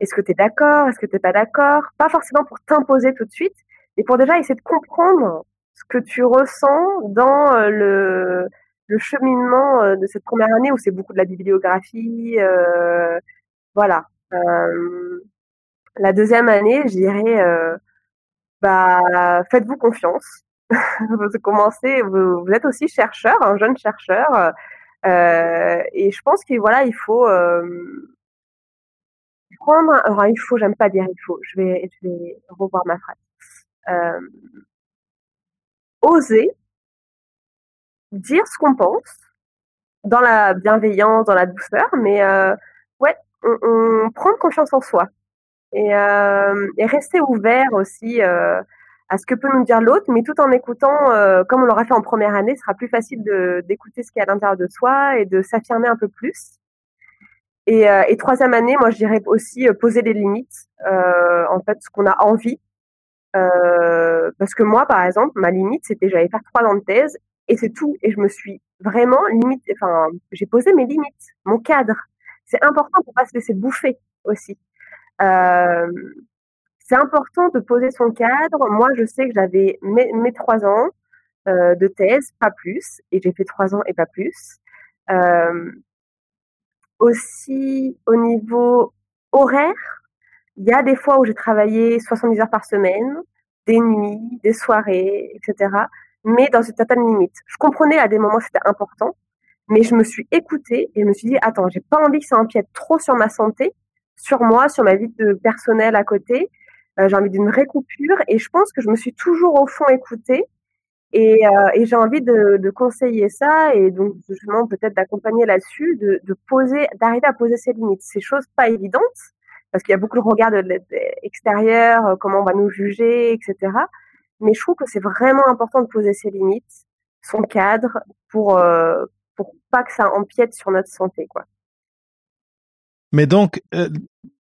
Est-ce que tu es d'accord Est-ce que tu n'es pas d'accord? Pas forcément pour t'imposer tout de suite, mais pour déjà essayer de comprendre ce que tu ressens dans le, le cheminement euh, de cette première année où c'est beaucoup de la bibliographie, euh, voilà. Euh, la deuxième année, je dirais, euh, bah, faites-vous confiance. [laughs] vous commencez, vous, êtes aussi chercheur, un jeune chercheur, euh, et je pense que voilà, il faut prendre. Alors, il faut, j'aime pas dire il faut. Je vais, je vais revoir ma phrase. oser dire ce qu'on pense dans la bienveillance, dans la douceur, mais euh, ouais, on, prendre confiance en soi et, euh, rester ouvert aussi euh, à ce que peut nous dire l'autre, mais tout en écoutant, comme on l'aura fait en première année, ce sera plus facile d'écouter ce qui est à l'intérieur de soi et de s'affirmer un peu plus. Et, troisième année, moi je dirais aussi poser des limites, en fait, ce qu'on a envie. parce que moi, par exemple, ma limite, c'était j'allais faire trois ans de thèse et c'est tout. Et je me suis vraiment limite, enfin, j'ai posé mes limites, mon cadre. C'est important pour pas se laisser bouffer aussi. Euh, c'est important de poser son cadre. Moi, je sais que j'avais mes, trois ans euh, de thèse, pas plus, et j'ai fait trois ans et pas plus. Euh, aussi, au niveau horaire, il y a des fois où j'ai travaillé 70 heures par semaine, des nuits, des soirées, etc mais dans une certaine limite. Je comprenais à des moments c'était important, mais je me suis écoutée et je me suis dit attends, j'ai pas envie que ça empiète trop sur ma santé, sur moi, sur ma vie de personnelle à côté. Euh, j'ai envie d'une récoupure et je pense que je me suis toujours au fond écoutée et, euh, et j'ai envie de, de, conseiller ça et donc justement peut-être d'accompagner là-dessus, de, de poser, d'arriver à poser ses limites. Ces choses pas évidentes parce qu'il y a beaucoup de regards de, extérieur, euh, comment on va nous juger, etc. Mais je trouve que c'est vraiment important de poser ses limites, son cadre, pour euh, pour pas que ça empiète sur notre santé, quoi. Mais donc, euh,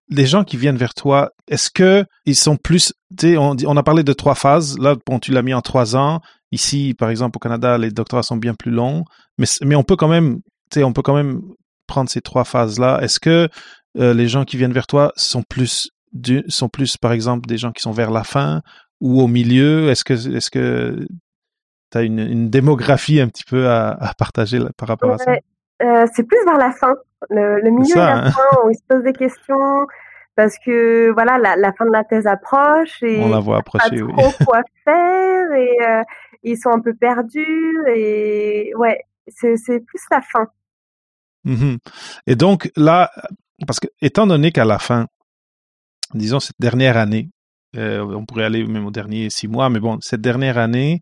les gens qui viennent vers toi, est-ce que ils sont plus, on, a parlé de trois phases. Là, bon, tu l'as mis en trois ans. Ici, par exemple, au Canada, les doctorats sont bien plus longs, mais mais on peut quand même, on peut quand même prendre ces trois phases-là. Est-ce que euh, les gens qui viennent vers toi sont plus sont plus, par exemple, des gens qui sont vers la fin ou au milieu Est-ce que est-ce que tu as une, une, démographie un petit peu à, à partager là, par rapport à ça? Euh, C'est plus vers la fin, le, le milieu ça, et la hein? fin où ils se posent des questions parce que voilà la, la, fin de la thèse approche et on la voit approcher, pas trop oui. quoi faire et euh, ils sont un peu perdus et ouais c'est c'est plus la fin. Mmh et donc là, parce que étant donné qu'à la fin, disons cette dernière année, euh, on pourrait aller même aux derniers six mois, mais bon, cette dernière année,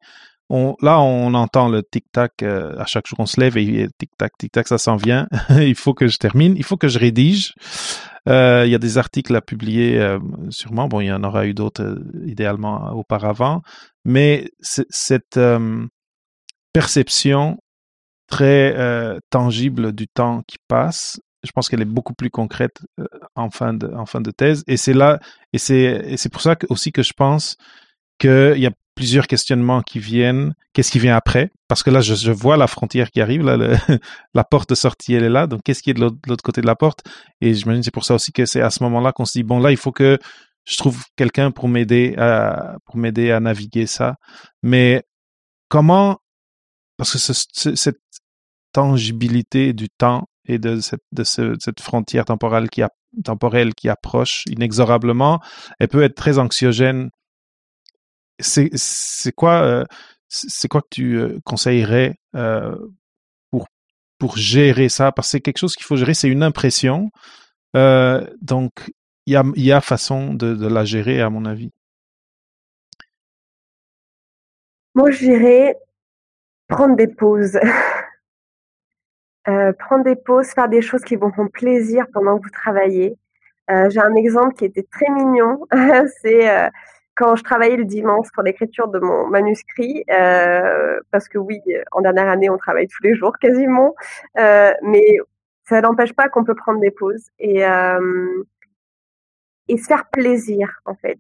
on, là, on entend le tic-tac euh, à chaque jour on se lève et tic-tac, tic-tac, ça s'en vient. [laughs] il faut que je termine, il faut que je rédige. Euh, il y a des articles à publier, euh, sûrement. Bon, il y en aura eu d'autres euh, idéalement auparavant, mais cette euh, perception très tangible du temps qui passe je pense qu'elle est beaucoup plus concrète euh, en fin de en fin de thèse et c'est là et c'est et c'est pour ça que, aussi que je pense qu'il y a plusieurs questionnements qui viennent. Qu'est-ce qui vient après? Parce que là, je, je vois la frontière qui arrive, là, le, [laughs] la porte de sortie, elle est là. Donc, qu'est-ce qui est de l'autre côté de la porte? Et j'imagine c'est pour ça aussi que c'est à ce moment-là qu'on se dit bon, là, il faut que je trouve quelqu'un pour m'aider à pour m'aider à naviguer ça. Mais comment Parce que ce, cette tangibilité du temps et de cette, de ce, cette frontière temporelle qui, approche inexorablement, elle peut être très anxiogène. C'est, quoi, euh, quoi que tu euh, conseillerais euh, pour, pour gérer ça? Parce que c'est quelque chose qu'il faut gérer, c'est une impression. donc, il y a, y a façon de, de la gérer, à mon avis. Moi, je dirais prendre des pauses. [laughs] Euh, prendre des pauses, faire des choses qui vous font plaisir pendant que vous travaillez. Euh, j'ai un exemple qui était très mignon. [laughs] c'est euh, quand je travaillais le dimanche pour l'écriture de mon manuscrit, parce que oui, en dernière année, on travaille tous les jours quasiment, mais ça n'empêche pas qu'on peut prendre des pauses et et se faire plaisir en fait.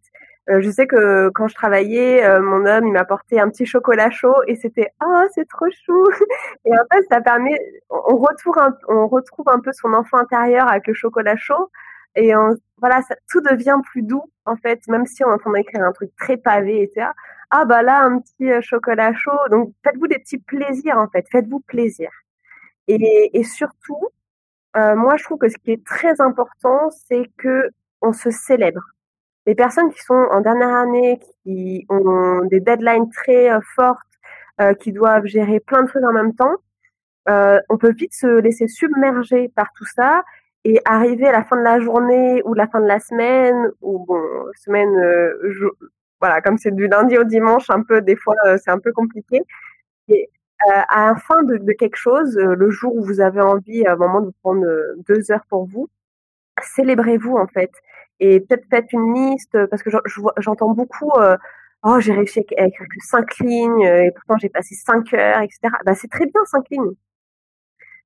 Euh, je sais que quand je travaillais, euh, mon homme, il m'apportait un petit chocolat chaud et c'était oh c'est trop chou. [laughs] Et en fait, ça permet, on retrouve un, on retrouve un peu son enfant intérieur avec le chocolat chaud et voilà, ça, tout devient plus doux en fait, même si on est en train d'écrire un truc très pavé etc. Ah bah là un petit euh, chocolat chaud. Donc faites-vous des petits plaisirs en fait, faites-vous plaisir. Et, et surtout, moi je trouve que ce qui est très important, c'est que on se célèbre les personnes qui sont en dernière année, qui ont des deadlines très euh, fortes, euh, qui doivent gérer plein de choses en même temps, euh, on peut vite se laisser submerger par tout ça et arriver à la fin de la journée ou la fin de la semaine ou bon semaine voilà comme c'est du lundi au dimanche un peu des fois c'est un peu compliqué. Et à la fin de, de, quelque chose le jour où vous avez envie à un moment de prendre deux heures pour vous célébrez-vous en fait et peut-être faites une liste parce que j'entends beaucoup euh, oh j'ai réussi à écrire que cinq lignes et pourtant j'ai passé cinq heures etc bah c'est très bien cinq lignes.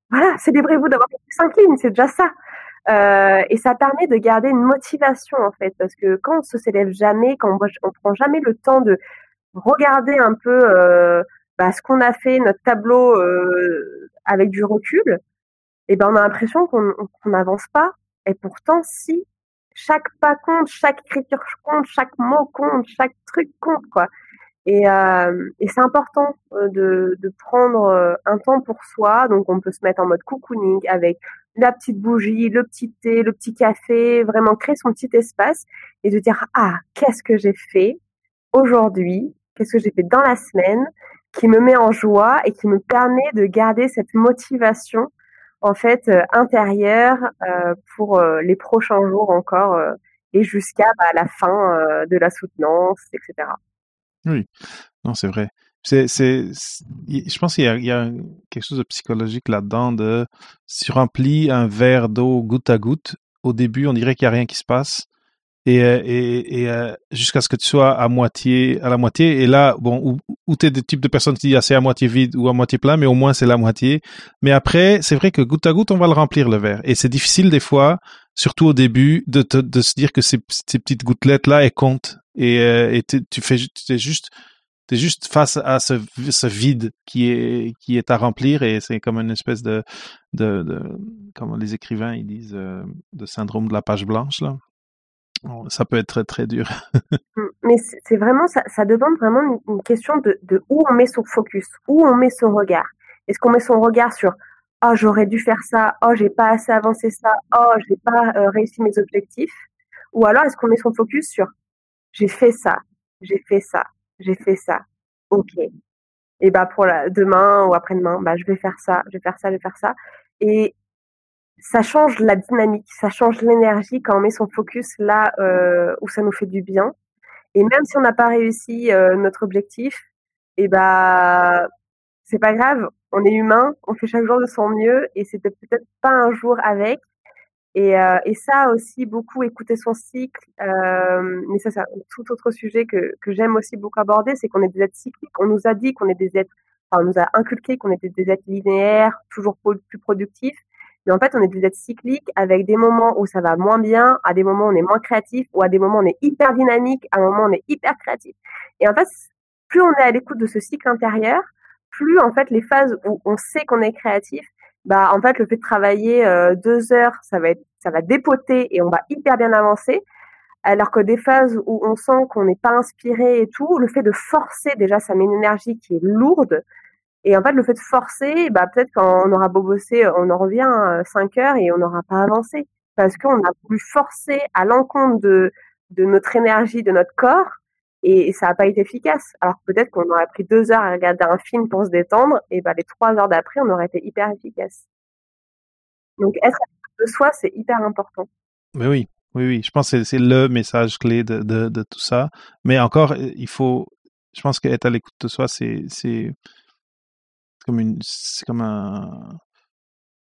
Voilà célébrez-vous d'avoir fait cinq lignes c'est déjà ça. Euh, et ça permet de garder une motivation en fait parce que quand on se célèbre jamais quand on, on prend jamais le temps de regarder un peu euh, bah, ce qu'on a fait notre tableau euh, avec du recul et eh ben on a l'impression qu'on n'avance pas. Et pourtant si chaque pas compte, chaque écriture compte, chaque mot compte, chaque truc compte, quoi. Et, euh, et c'est important euh, de, de prendre euh, un temps pour soi. Donc, on peut se mettre en mode cocooning avec la petite bougie, le petit thé, le petit café, vraiment créer son petit espace et de dire ah qu'est-ce que j'ai fait aujourd'hui, qu'est-ce que j'ai fait dans la semaine qui me met en joie et qui me permet de garder cette motivation en fait euh, intérieure euh, pour euh, les prochains jours encore et jusqu'à bah, la fin de la soutenance, etc. Oui, non, c'est vrai. C'est, je pense qu'il y a, y a quelque chose de psychologique là-dedans de si tu remplis un verre d'eau goutte à goutte, au début, on dirait qu'il n'y a rien qui se passe et, euh, et, et euh, jusqu'à ce que tu sois à moitié à la moitié. Et là bon ou, ou tu es des types de personnes qui disent ah, c'est à moitié vide ou à moitié plein mais au moins c'est la moitié. Mais après c'est vrai que goutte à goutte on va le remplir le verre. Et c'est difficile des fois surtout au début de te, de se dire que ces, ces petites gouttelettes là elles comptent. Et, euh, et tu fais es juste t'es juste face à ce, ce vide qui est qui est à remplir. Et c'est comme une espèce de de, de comme les écrivains ils disent de syndrome de la page blanche là ça peut être très très dur. [laughs] Mmh, mais c'est vraiment ça, demande vraiment une, question de, de, où on met son focus, où on met son regard. Est-ce qu'on met son regard sur oh j'aurais dû faire ça, oh j'ai pas assez avancé ça, oh j'ai pas euh, réussi mes objectifs, ou alors est-ce qu'on met son focus sur j'ai fait ça, j'ai fait ça, j'ai fait ça, ok. Et bah pour la, demain ou après-demain, bah je vais faire ça, je vais faire ça, je vais faire ça. Et ça change la dynamique, ça change l'énergie quand on met son focus là euh, où ça nous fait du bien. Et même si on n'a pas réussi euh, notre objectif, et eh bah c'est pas grave, on est humain, on fait chaque jour de son mieux et c'était peut-être pas un jour avec. Et, euh, et ça aussi beaucoup écouter son cycle. Euh, mais ça c'est un tout autre sujet que, que j'aime aussi beaucoup aborder, c'est qu'on est des êtres cycliques. On nous a dit qu'on est des êtres, enfin on nous a inculqué qu'on était des êtres linéaires, toujours plus productifs. Mais en fait, on est des êtres cycliques avec des moments où ça va moins bien, à des moments où on est moins créatif, ou à des moments où on est hyper dynamique, à un moment où on est hyper créatif. Et en fait, plus on est à l'écoute de ce cycle intérieur, plus en fait les phases où on sait qu'on est créatif, bah en fait le fait de travailler euh, deux heures, ça va être, ça va dépoter et on va hyper bien avancer. Alors que des phases où on sent qu'on n'est pas inspiré et tout, le fait de forcer déjà, ça met une énergie qui est lourde. Et en fait, le fait de forcer, bah peut-être quand on aura beau bosser, on en revient à 5 heures et on n'aura pas avancé parce qu'on a voulu forcer à l'encontre de de notre énergie, de notre corps, et ça n'a pas été efficace. Alors peut-être qu'on aurait pris deux heures à regarder un film pour se détendre, et ben les trois heures d'après, on aurait été hyper efficace. Donc être de soi, c'est hyper important. Oui, oui, oui. Je pense que c'est le message clé de, de, de, tout ça. Mais encore, il faut. Je pense qu'être à l'écoute de soi, c'est comme une, c'est comme un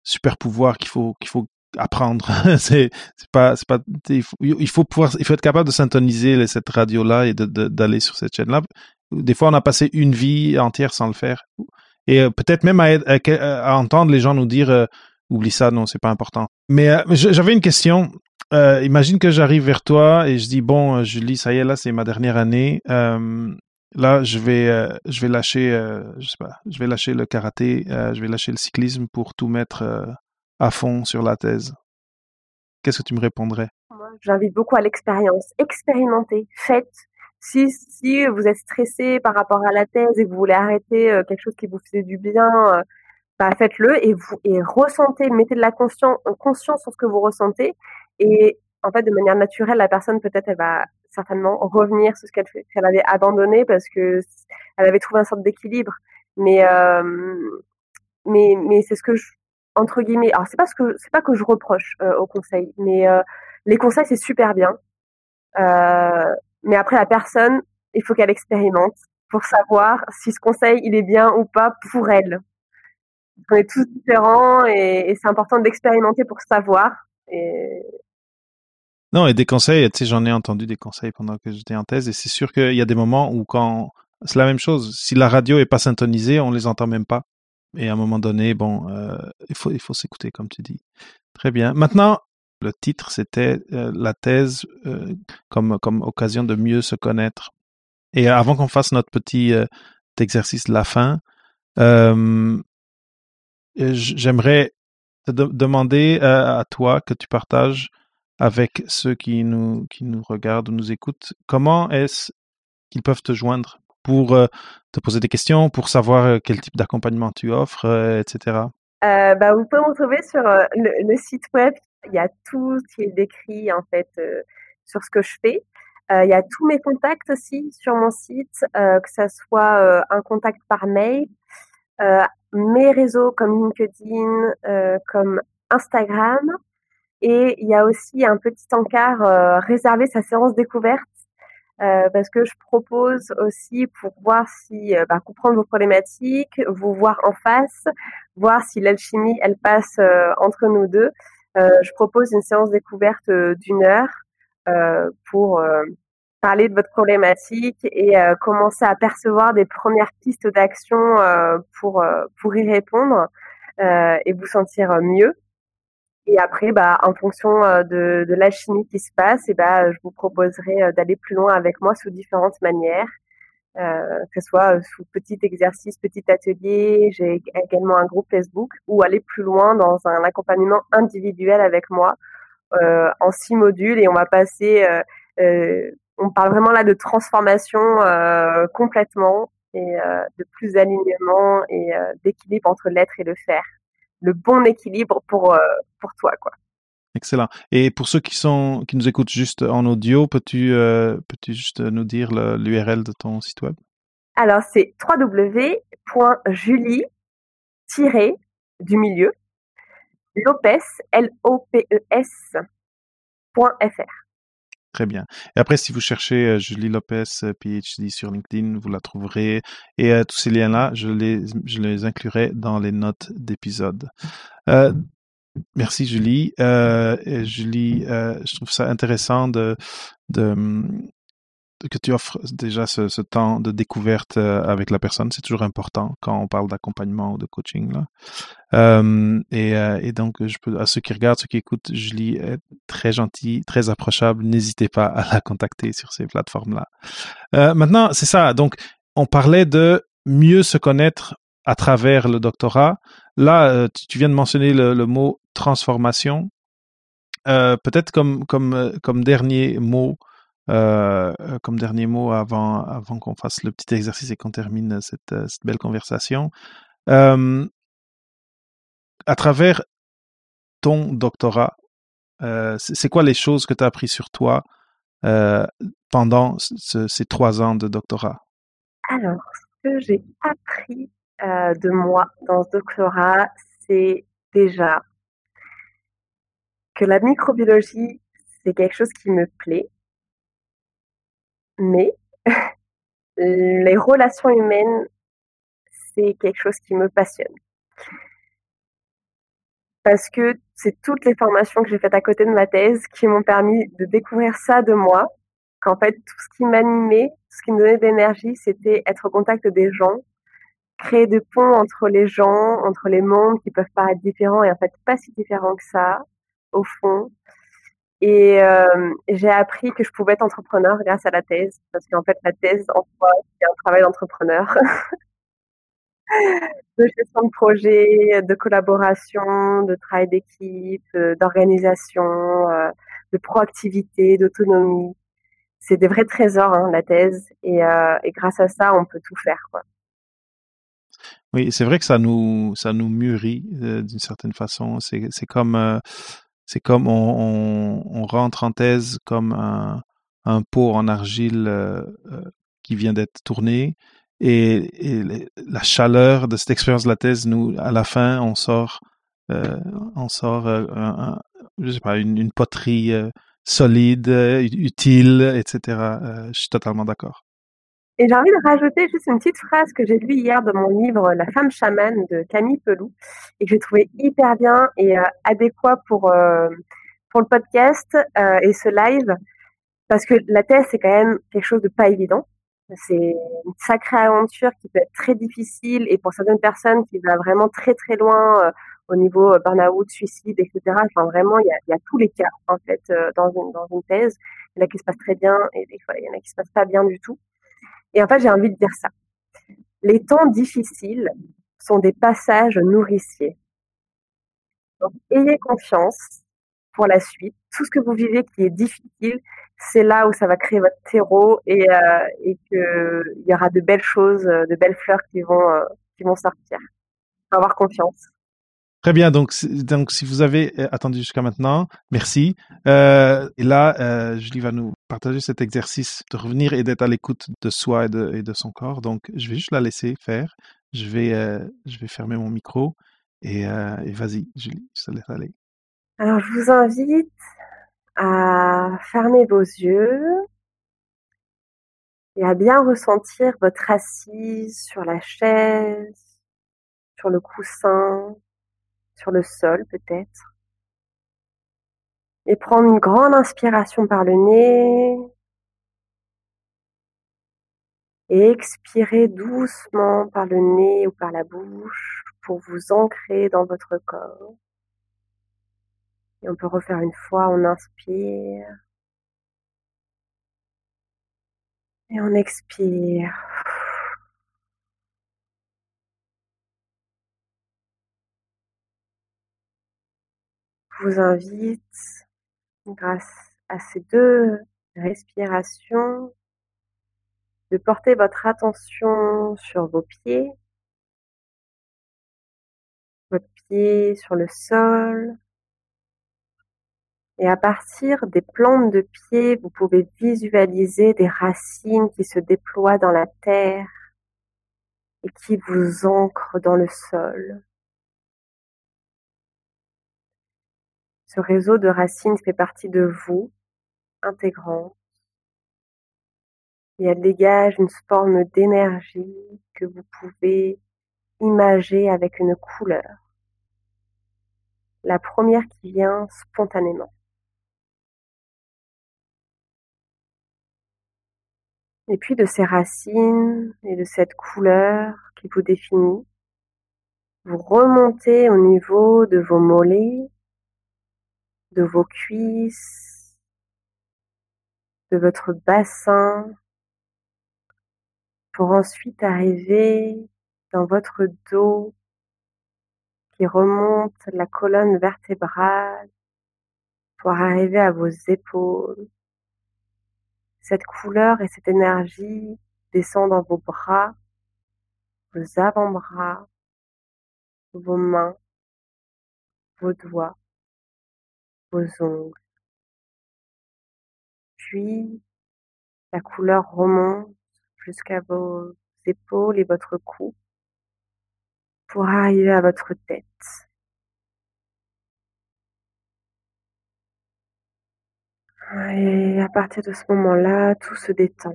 super pouvoir qu'il faut qu'il faut apprendre. [laughs] c'est c'est pas c'est pas il faut, il faut pouvoir il faut être capable de syntoniser cette radio là et de d'aller sur cette chaîne là. Des fois on a passé une vie entière sans le faire et euh, peut-être même à, à, entendre les gens nous dire euh, oublie ça non c'est pas important. Mais euh, j'avais une question. imagine que j'arrive vers toi et je dis bon Julie ça y est là c'est ma dernière année. Là je vais je vais lâcher je sais pas je vais lâcher le karaté je vais lâcher le cyclisme pour tout mettre à fond sur la thèse, qu'est-ce que tu me répondrais? Moi, j'invite beaucoup à l'expérience. Expérimentez, faites. Si, si vous êtes stressé par rapport à la thèse et que vous voulez arrêter euh, quelque chose qui vous fait du bien, euh, bah, faites-le et vous et ressentez, mettez de la conscience, conscience sur ce que vous ressentez et en fait de manière naturelle la personne peut-être elle va certainement revenir sur ce qu'elle avait abandonné parce que elle avait trouvé un sorte d'équilibre mais euh, mais mais c'est ce que je, entre guillemets, alors c'est pas ce que c'est pas que je reproche euh, aux conseils, mais euh, les conseils c'est super bien. Mais après la personne, il faut qu'elle expérimente pour savoir si ce conseil il est bien ou pas pour elle. On est tous différents et, et c'est important d'expérimenter pour savoir. Et... Non, et des conseils, tu sais, j'en ai entendu des conseils pendant que j'étais en thèse et c'est sûr qu'il y a des moments où quand c'est la même chose, si la radio est pas syntonisée, on les entend même pas. Et à un moment donné, bon, euh, il faut, il faut s'écouter, comme tu dis. Très bien. Maintenant, le titre, c'était euh, la thèse euh, comme, comme occasion de mieux se connaître. Et avant qu'on fasse notre petit exercice de la fin, j'aimerais te demander à toi que tu partages avec ceux qui nous, qui nous regardent ou nous écoutent, comment est-ce qu'ils peuvent te joindre pour euh, te poser des questions, pour savoir euh, quel type d'accompagnement tu offres, euh, etc. bah, vous pouvez me retrouver sur le, site web. Il y a tout ce qui est décrit en fait sur ce que je fais. il y a tous mes contacts aussi sur mon site, que ce soit un contact par mail, mes réseaux comme LinkedIn, comme Instagram. Et il y a aussi un petit encart réservé sa séance découverte euh, parce que je propose aussi pour voir si euh, bah, comprendre vos problématiques, vous voir en face, voir si l'alchimie elle passe euh, entre nous deux. je propose une séance découverte d'une heure pour parler de votre problématique et commencer à percevoir des premières pistes d'action pour pour y répondre et vous sentir mieux. Et après, bah, en fonction euh, de, de l'alchimie qui se passe, et bah, je vous proposerai euh, d'aller plus loin avec moi sous différentes manières, euh, que ce soit euh, sous petit exercice, petit atelier. J'ai également un groupe Facebook ou aller plus loin dans un accompagnement individuel avec moi euh, en six modules et on va passer. Euh, on parle vraiment là de transformation complètement et de plus alignement et d'équilibre entre l'être et le faire le bon équilibre pour, euh, pour toi, quoi. Excellent. Et pour ceux qui sont qui nous écoutent juste en audio, peux-tu euh, peux-tu juste nous dire l'URL de ton site web? Alors c'est www.julie du milieu Lopez L O P E S Très bien. Et après, si vous cherchez euh, Julie Lopez, euh, PhD sur LinkedIn, vous la trouverez. Et euh, tous ces liens-là, je les, je les inclurai dans les notes d'épisode. merci Julie. Julie, je trouve ça intéressant de, de, que tu offres déjà ce, temps de découverte euh, avec la personne, c'est toujours important quand on parle d'accompagnement ou de coaching. Là. Euh, et, euh, et, donc, à ceux qui regardent, ceux qui écoutent, Julie est très gentille, très approchable. N'hésitez pas à la contacter sur ces plateformes-là. Maintenant, c'est ça. Donc, on parlait de mieux se connaître à travers le doctorat. Là, tu, viens de mentionner le, mot transformation. Peut-être comme, comme, comme dernier mot, comme dernier mot avant, avant qu'on fasse le petit exercice et qu'on termine cette, cette, belle conversation. à travers ton doctorat, c'est quoi les choses que tu as appris sur toi pendant ces trois ans de doctorat? Alors, ce que j'ai appris euh, de moi dans ce doctorat, c'est déjà que la microbiologie, c'est quelque chose qui me plaît, mais [laughs] les relations humaines, c'est quelque chose qui me passionne. Parce que c'est toutes les formations que j'ai faites à côté de ma thèse qui m'ont permis de découvrir ça de moi, qu'en fait, tout ce qui m'animait, ce qui me donnait de l'énergie, c'était être au contact des gens, créer des ponts entre les gens, entre les mondes qui peuvent paraître différents et en fait pas si différents que ça, au fond. Et euh, j'ai appris que je pouvais être entrepreneur grâce à la thèse, parce qu'en fait la thèse en soi, c'est un travail d'entrepreneur. [laughs] de gestion de projet, de collaboration, de travail d'équipe, euh, d'organisation, euh, de proactivité, d'autonomie. C'est des vrais trésors, hein, la thèse. Et, grâce à ça, on peut tout faire. Quoi. Oui, c'est vrai que ça nous ça nous mûrit d'une certaine façon. C'est comme c'est comme on, on, rentre en thèse comme un, un pot en argile euh, qui vient d'être tourné et, et, la chaleur de cette expérience de la thèse nous à la fin on sort on sort un, je sais pas une, une poterie solide utile etc. je suis totalement d'accord. Et j'ai envie de rajouter juste une petite phrase que j'ai lue hier dans mon livre La femme chamane de Camille Pelou et que j'ai trouvé hyper bien et euh, adéquat pour, euh, pour le podcast euh, et ce live parce que la thèse, c'est quand même quelque chose de pas évident. C'est une sacrée aventure qui peut être très difficile et pour certaines personnes qui va vraiment très très loin au niveau burn-out, suicide, etc. Enfin vraiment, il y a, y a tous les cas en fait dans une, dans une thèse. Il y en a qui se passent très bien et des fois il y en a qui se passent pas bien du tout. Et en fait, j'ai envie de dire ça. Les temps difficiles sont des passages nourriciers. Donc, ayez confiance pour la suite. Tout ce que vous vivez qui est difficile, c'est là où ça va créer votre terreau et, euh, et qu'il y aura de belles choses, de belles fleurs qui vont, euh, qui vont sortir. avoir confiance. Très bien. Donc, donc, si vous avez euh, attendu jusqu'à maintenant, merci. Euh, et là, euh, Julie va nous partager cet exercice de revenir et d'être à l'écoute de soi et de, et de, son corps. Donc, je vais juste la laisser faire. Je vais, je vais fermer mon micro et, et vas-y, Julie, je te laisse aller. Alors, je vous invite à fermer vos yeux et à bien ressentir votre assise sur la chaise, sur le coussin, le sol peut-être. Et prendre une grande inspiration par le nez. Et expirer doucement par le nez ou par la bouche pour vous ancrer dans votre corps. Et on peut refaire une fois, on inspire. Et on expire. Vous invite, grâce à ces deux respirations, de porter votre attention sur vos pieds, votre pied sur le sol. Et à partir des plantes de pied, vous pouvez visualiser des racines qui se déploient dans la terre et qui vous ancrent dans le sol. Ce réseau de racines fait partie de vous, intégrante, et elle dégage une forme d'énergie que vous pouvez imager avec une couleur. La première qui vient spontanément. Et puis de ces racines et de cette couleur qui vous définit, vous remontez au niveau de vos mollets, de vos cuisses, de votre bassin, pour ensuite arriver dans votre dos qui remonte la colonne vertébrale pour arriver à vos épaules. Cette couleur et cette énergie descend dans vos bras, vos avant-bras, vos mains, vos doigts, vos ongles. Puis, la couleur remonte jusqu'à vos épaules et votre cou pour arriver à votre tête. Et à partir de ce moment-là, tout se détend.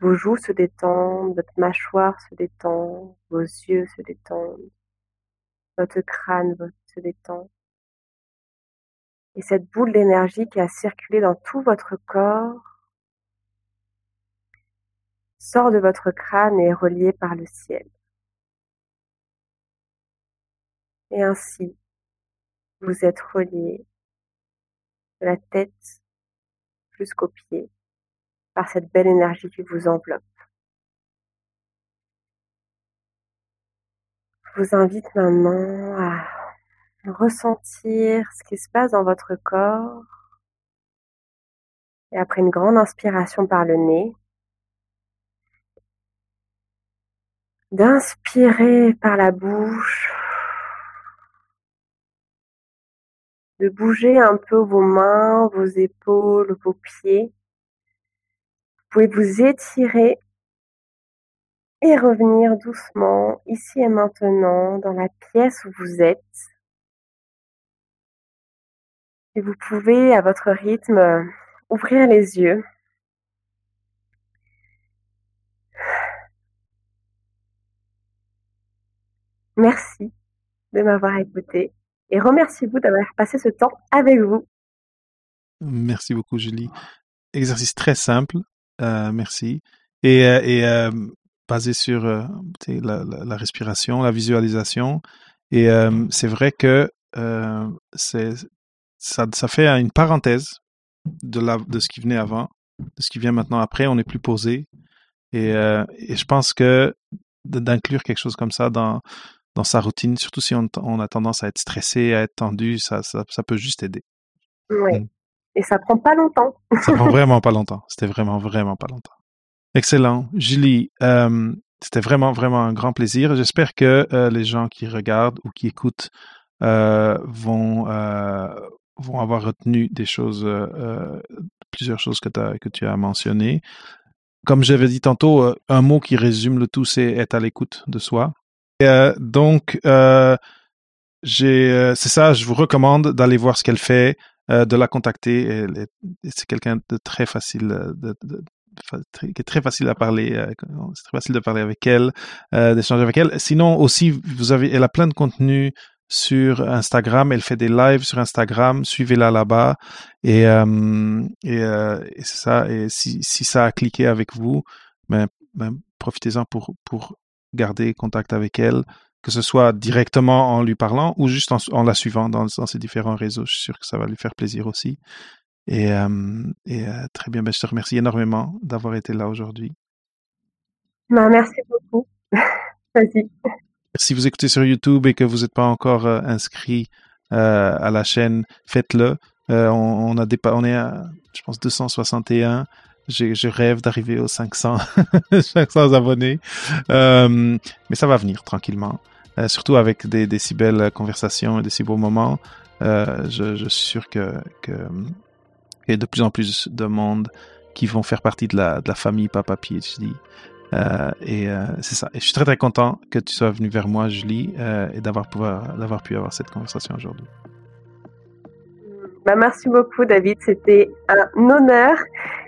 Vos joues se détendent, votre mâchoire se détend, vos yeux se détendent, votre crâne se détend. Et cette boule d'énergie qui a circulé dans tout votre corps sort de votre crâne et est reliée par le ciel. Et ainsi, vous êtes relié de la tête jusqu'aux pieds par cette belle énergie qui vous enveloppe. Je vous invite maintenant à ressentir ce qui se passe dans votre corps. Et après une grande inspiration par le nez, d'inspirer par la bouche, de bouger un peu vos mains, vos épaules, vos pieds. Vous pouvez vous étirer et revenir doucement ici et maintenant dans la pièce où vous êtes. Et vous pouvez, à votre rythme, ouvrir les yeux. Merci de m'avoir écouté et remerciez-vous d'avoir passé ce temps avec vous. Merci beaucoup, Julie. Exercice très simple. Euh, merci. Et, euh, euh, basé sur la, respiration, la visualisation. Et c'est vrai que c'est ça, ça fait une parenthèse de, la, de ce qui venait avant, de ce qui vient maintenant après. On est plus posé. Et, et je pense que d'inclure quelque chose comme ça dans, dans sa routine, surtout si on, a tendance à être stressé, à être tendu, ça, ça, peut juste aider. Oui. Mm. Et ça prend pas longtemps. ça prend [laughs] vraiment pas longtemps. C'était vraiment, vraiment pas longtemps. Excellent. Julie, euh, c'était vraiment, vraiment un grand plaisir. J'espère que euh, les gens qui regardent ou qui écoutent euh, vont, vont avoir retenu des choses, plusieurs choses que, que tu as mentionnées. Comme j'avais dit tantôt, un mot qui résume le tout, c'est être à l'écoute de soi. Euh, donc, euh, euh, c'est ça, je vous recommande d'aller voir ce qu'elle fait, de la contacter. c'est quelqu'un de très facile, de, qui est très facile à parler. c'est très facile de parler avec elle, d'échanger avec elle. Sinon aussi, vous avez, elle a plein de contenu sur Instagram. Elle fait des lives sur Instagram. Suivez-la là-bas. Et, et, c'est ça. Et si, si ça a cliqué avec vous, ben, ben profitez-en pour, pour garder contact avec elle, que ce soit directement en lui parlant ou juste en, la suivant dans, ses différents réseaux. Je suis sûr que ça va lui faire plaisir aussi. Et, euh, et euh, très bien, ben, je te remercie énormément d'avoir été là aujourd'hui. Ben, merci beaucoup. [laughs] Vas-y. Si vous écoutez sur YouTube et que vous n'êtes pas encore euh, inscrit à la chaîne, faites-le. on, on, a on est à, je pense, 261 je rêve d'arriver aux 500, 500 [laughs] abonnés. Euh, mais ça va venir tranquillement. Euh, surtout avec des, si belles conversations et des si beaux moments. Euh, je, je, suis sûr que, que y a de plus en plus de monde qui vont faire partie de la, de la famille Papa PhD. Euh, et euh, c'est ça. Je suis très très content que tu sois venu vers moi, Julie, euh, et d'avoir d'avoir pu avoir cette conversation aujourd'hui. Bah, merci beaucoup, David. C'était un honneur.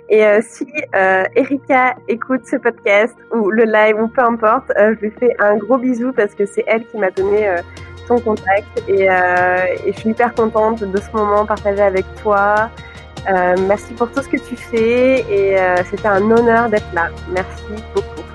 Et si Erika écoute ce podcast ou le live ou peu importe, je lui fais un gros bisou parce que c'est elle qui m'a donné ton contact et, je suis hyper contente de ce moment partagé avec toi. Merci pour tout ce que tu fais et c'était un honneur d'être là. Merci beaucoup.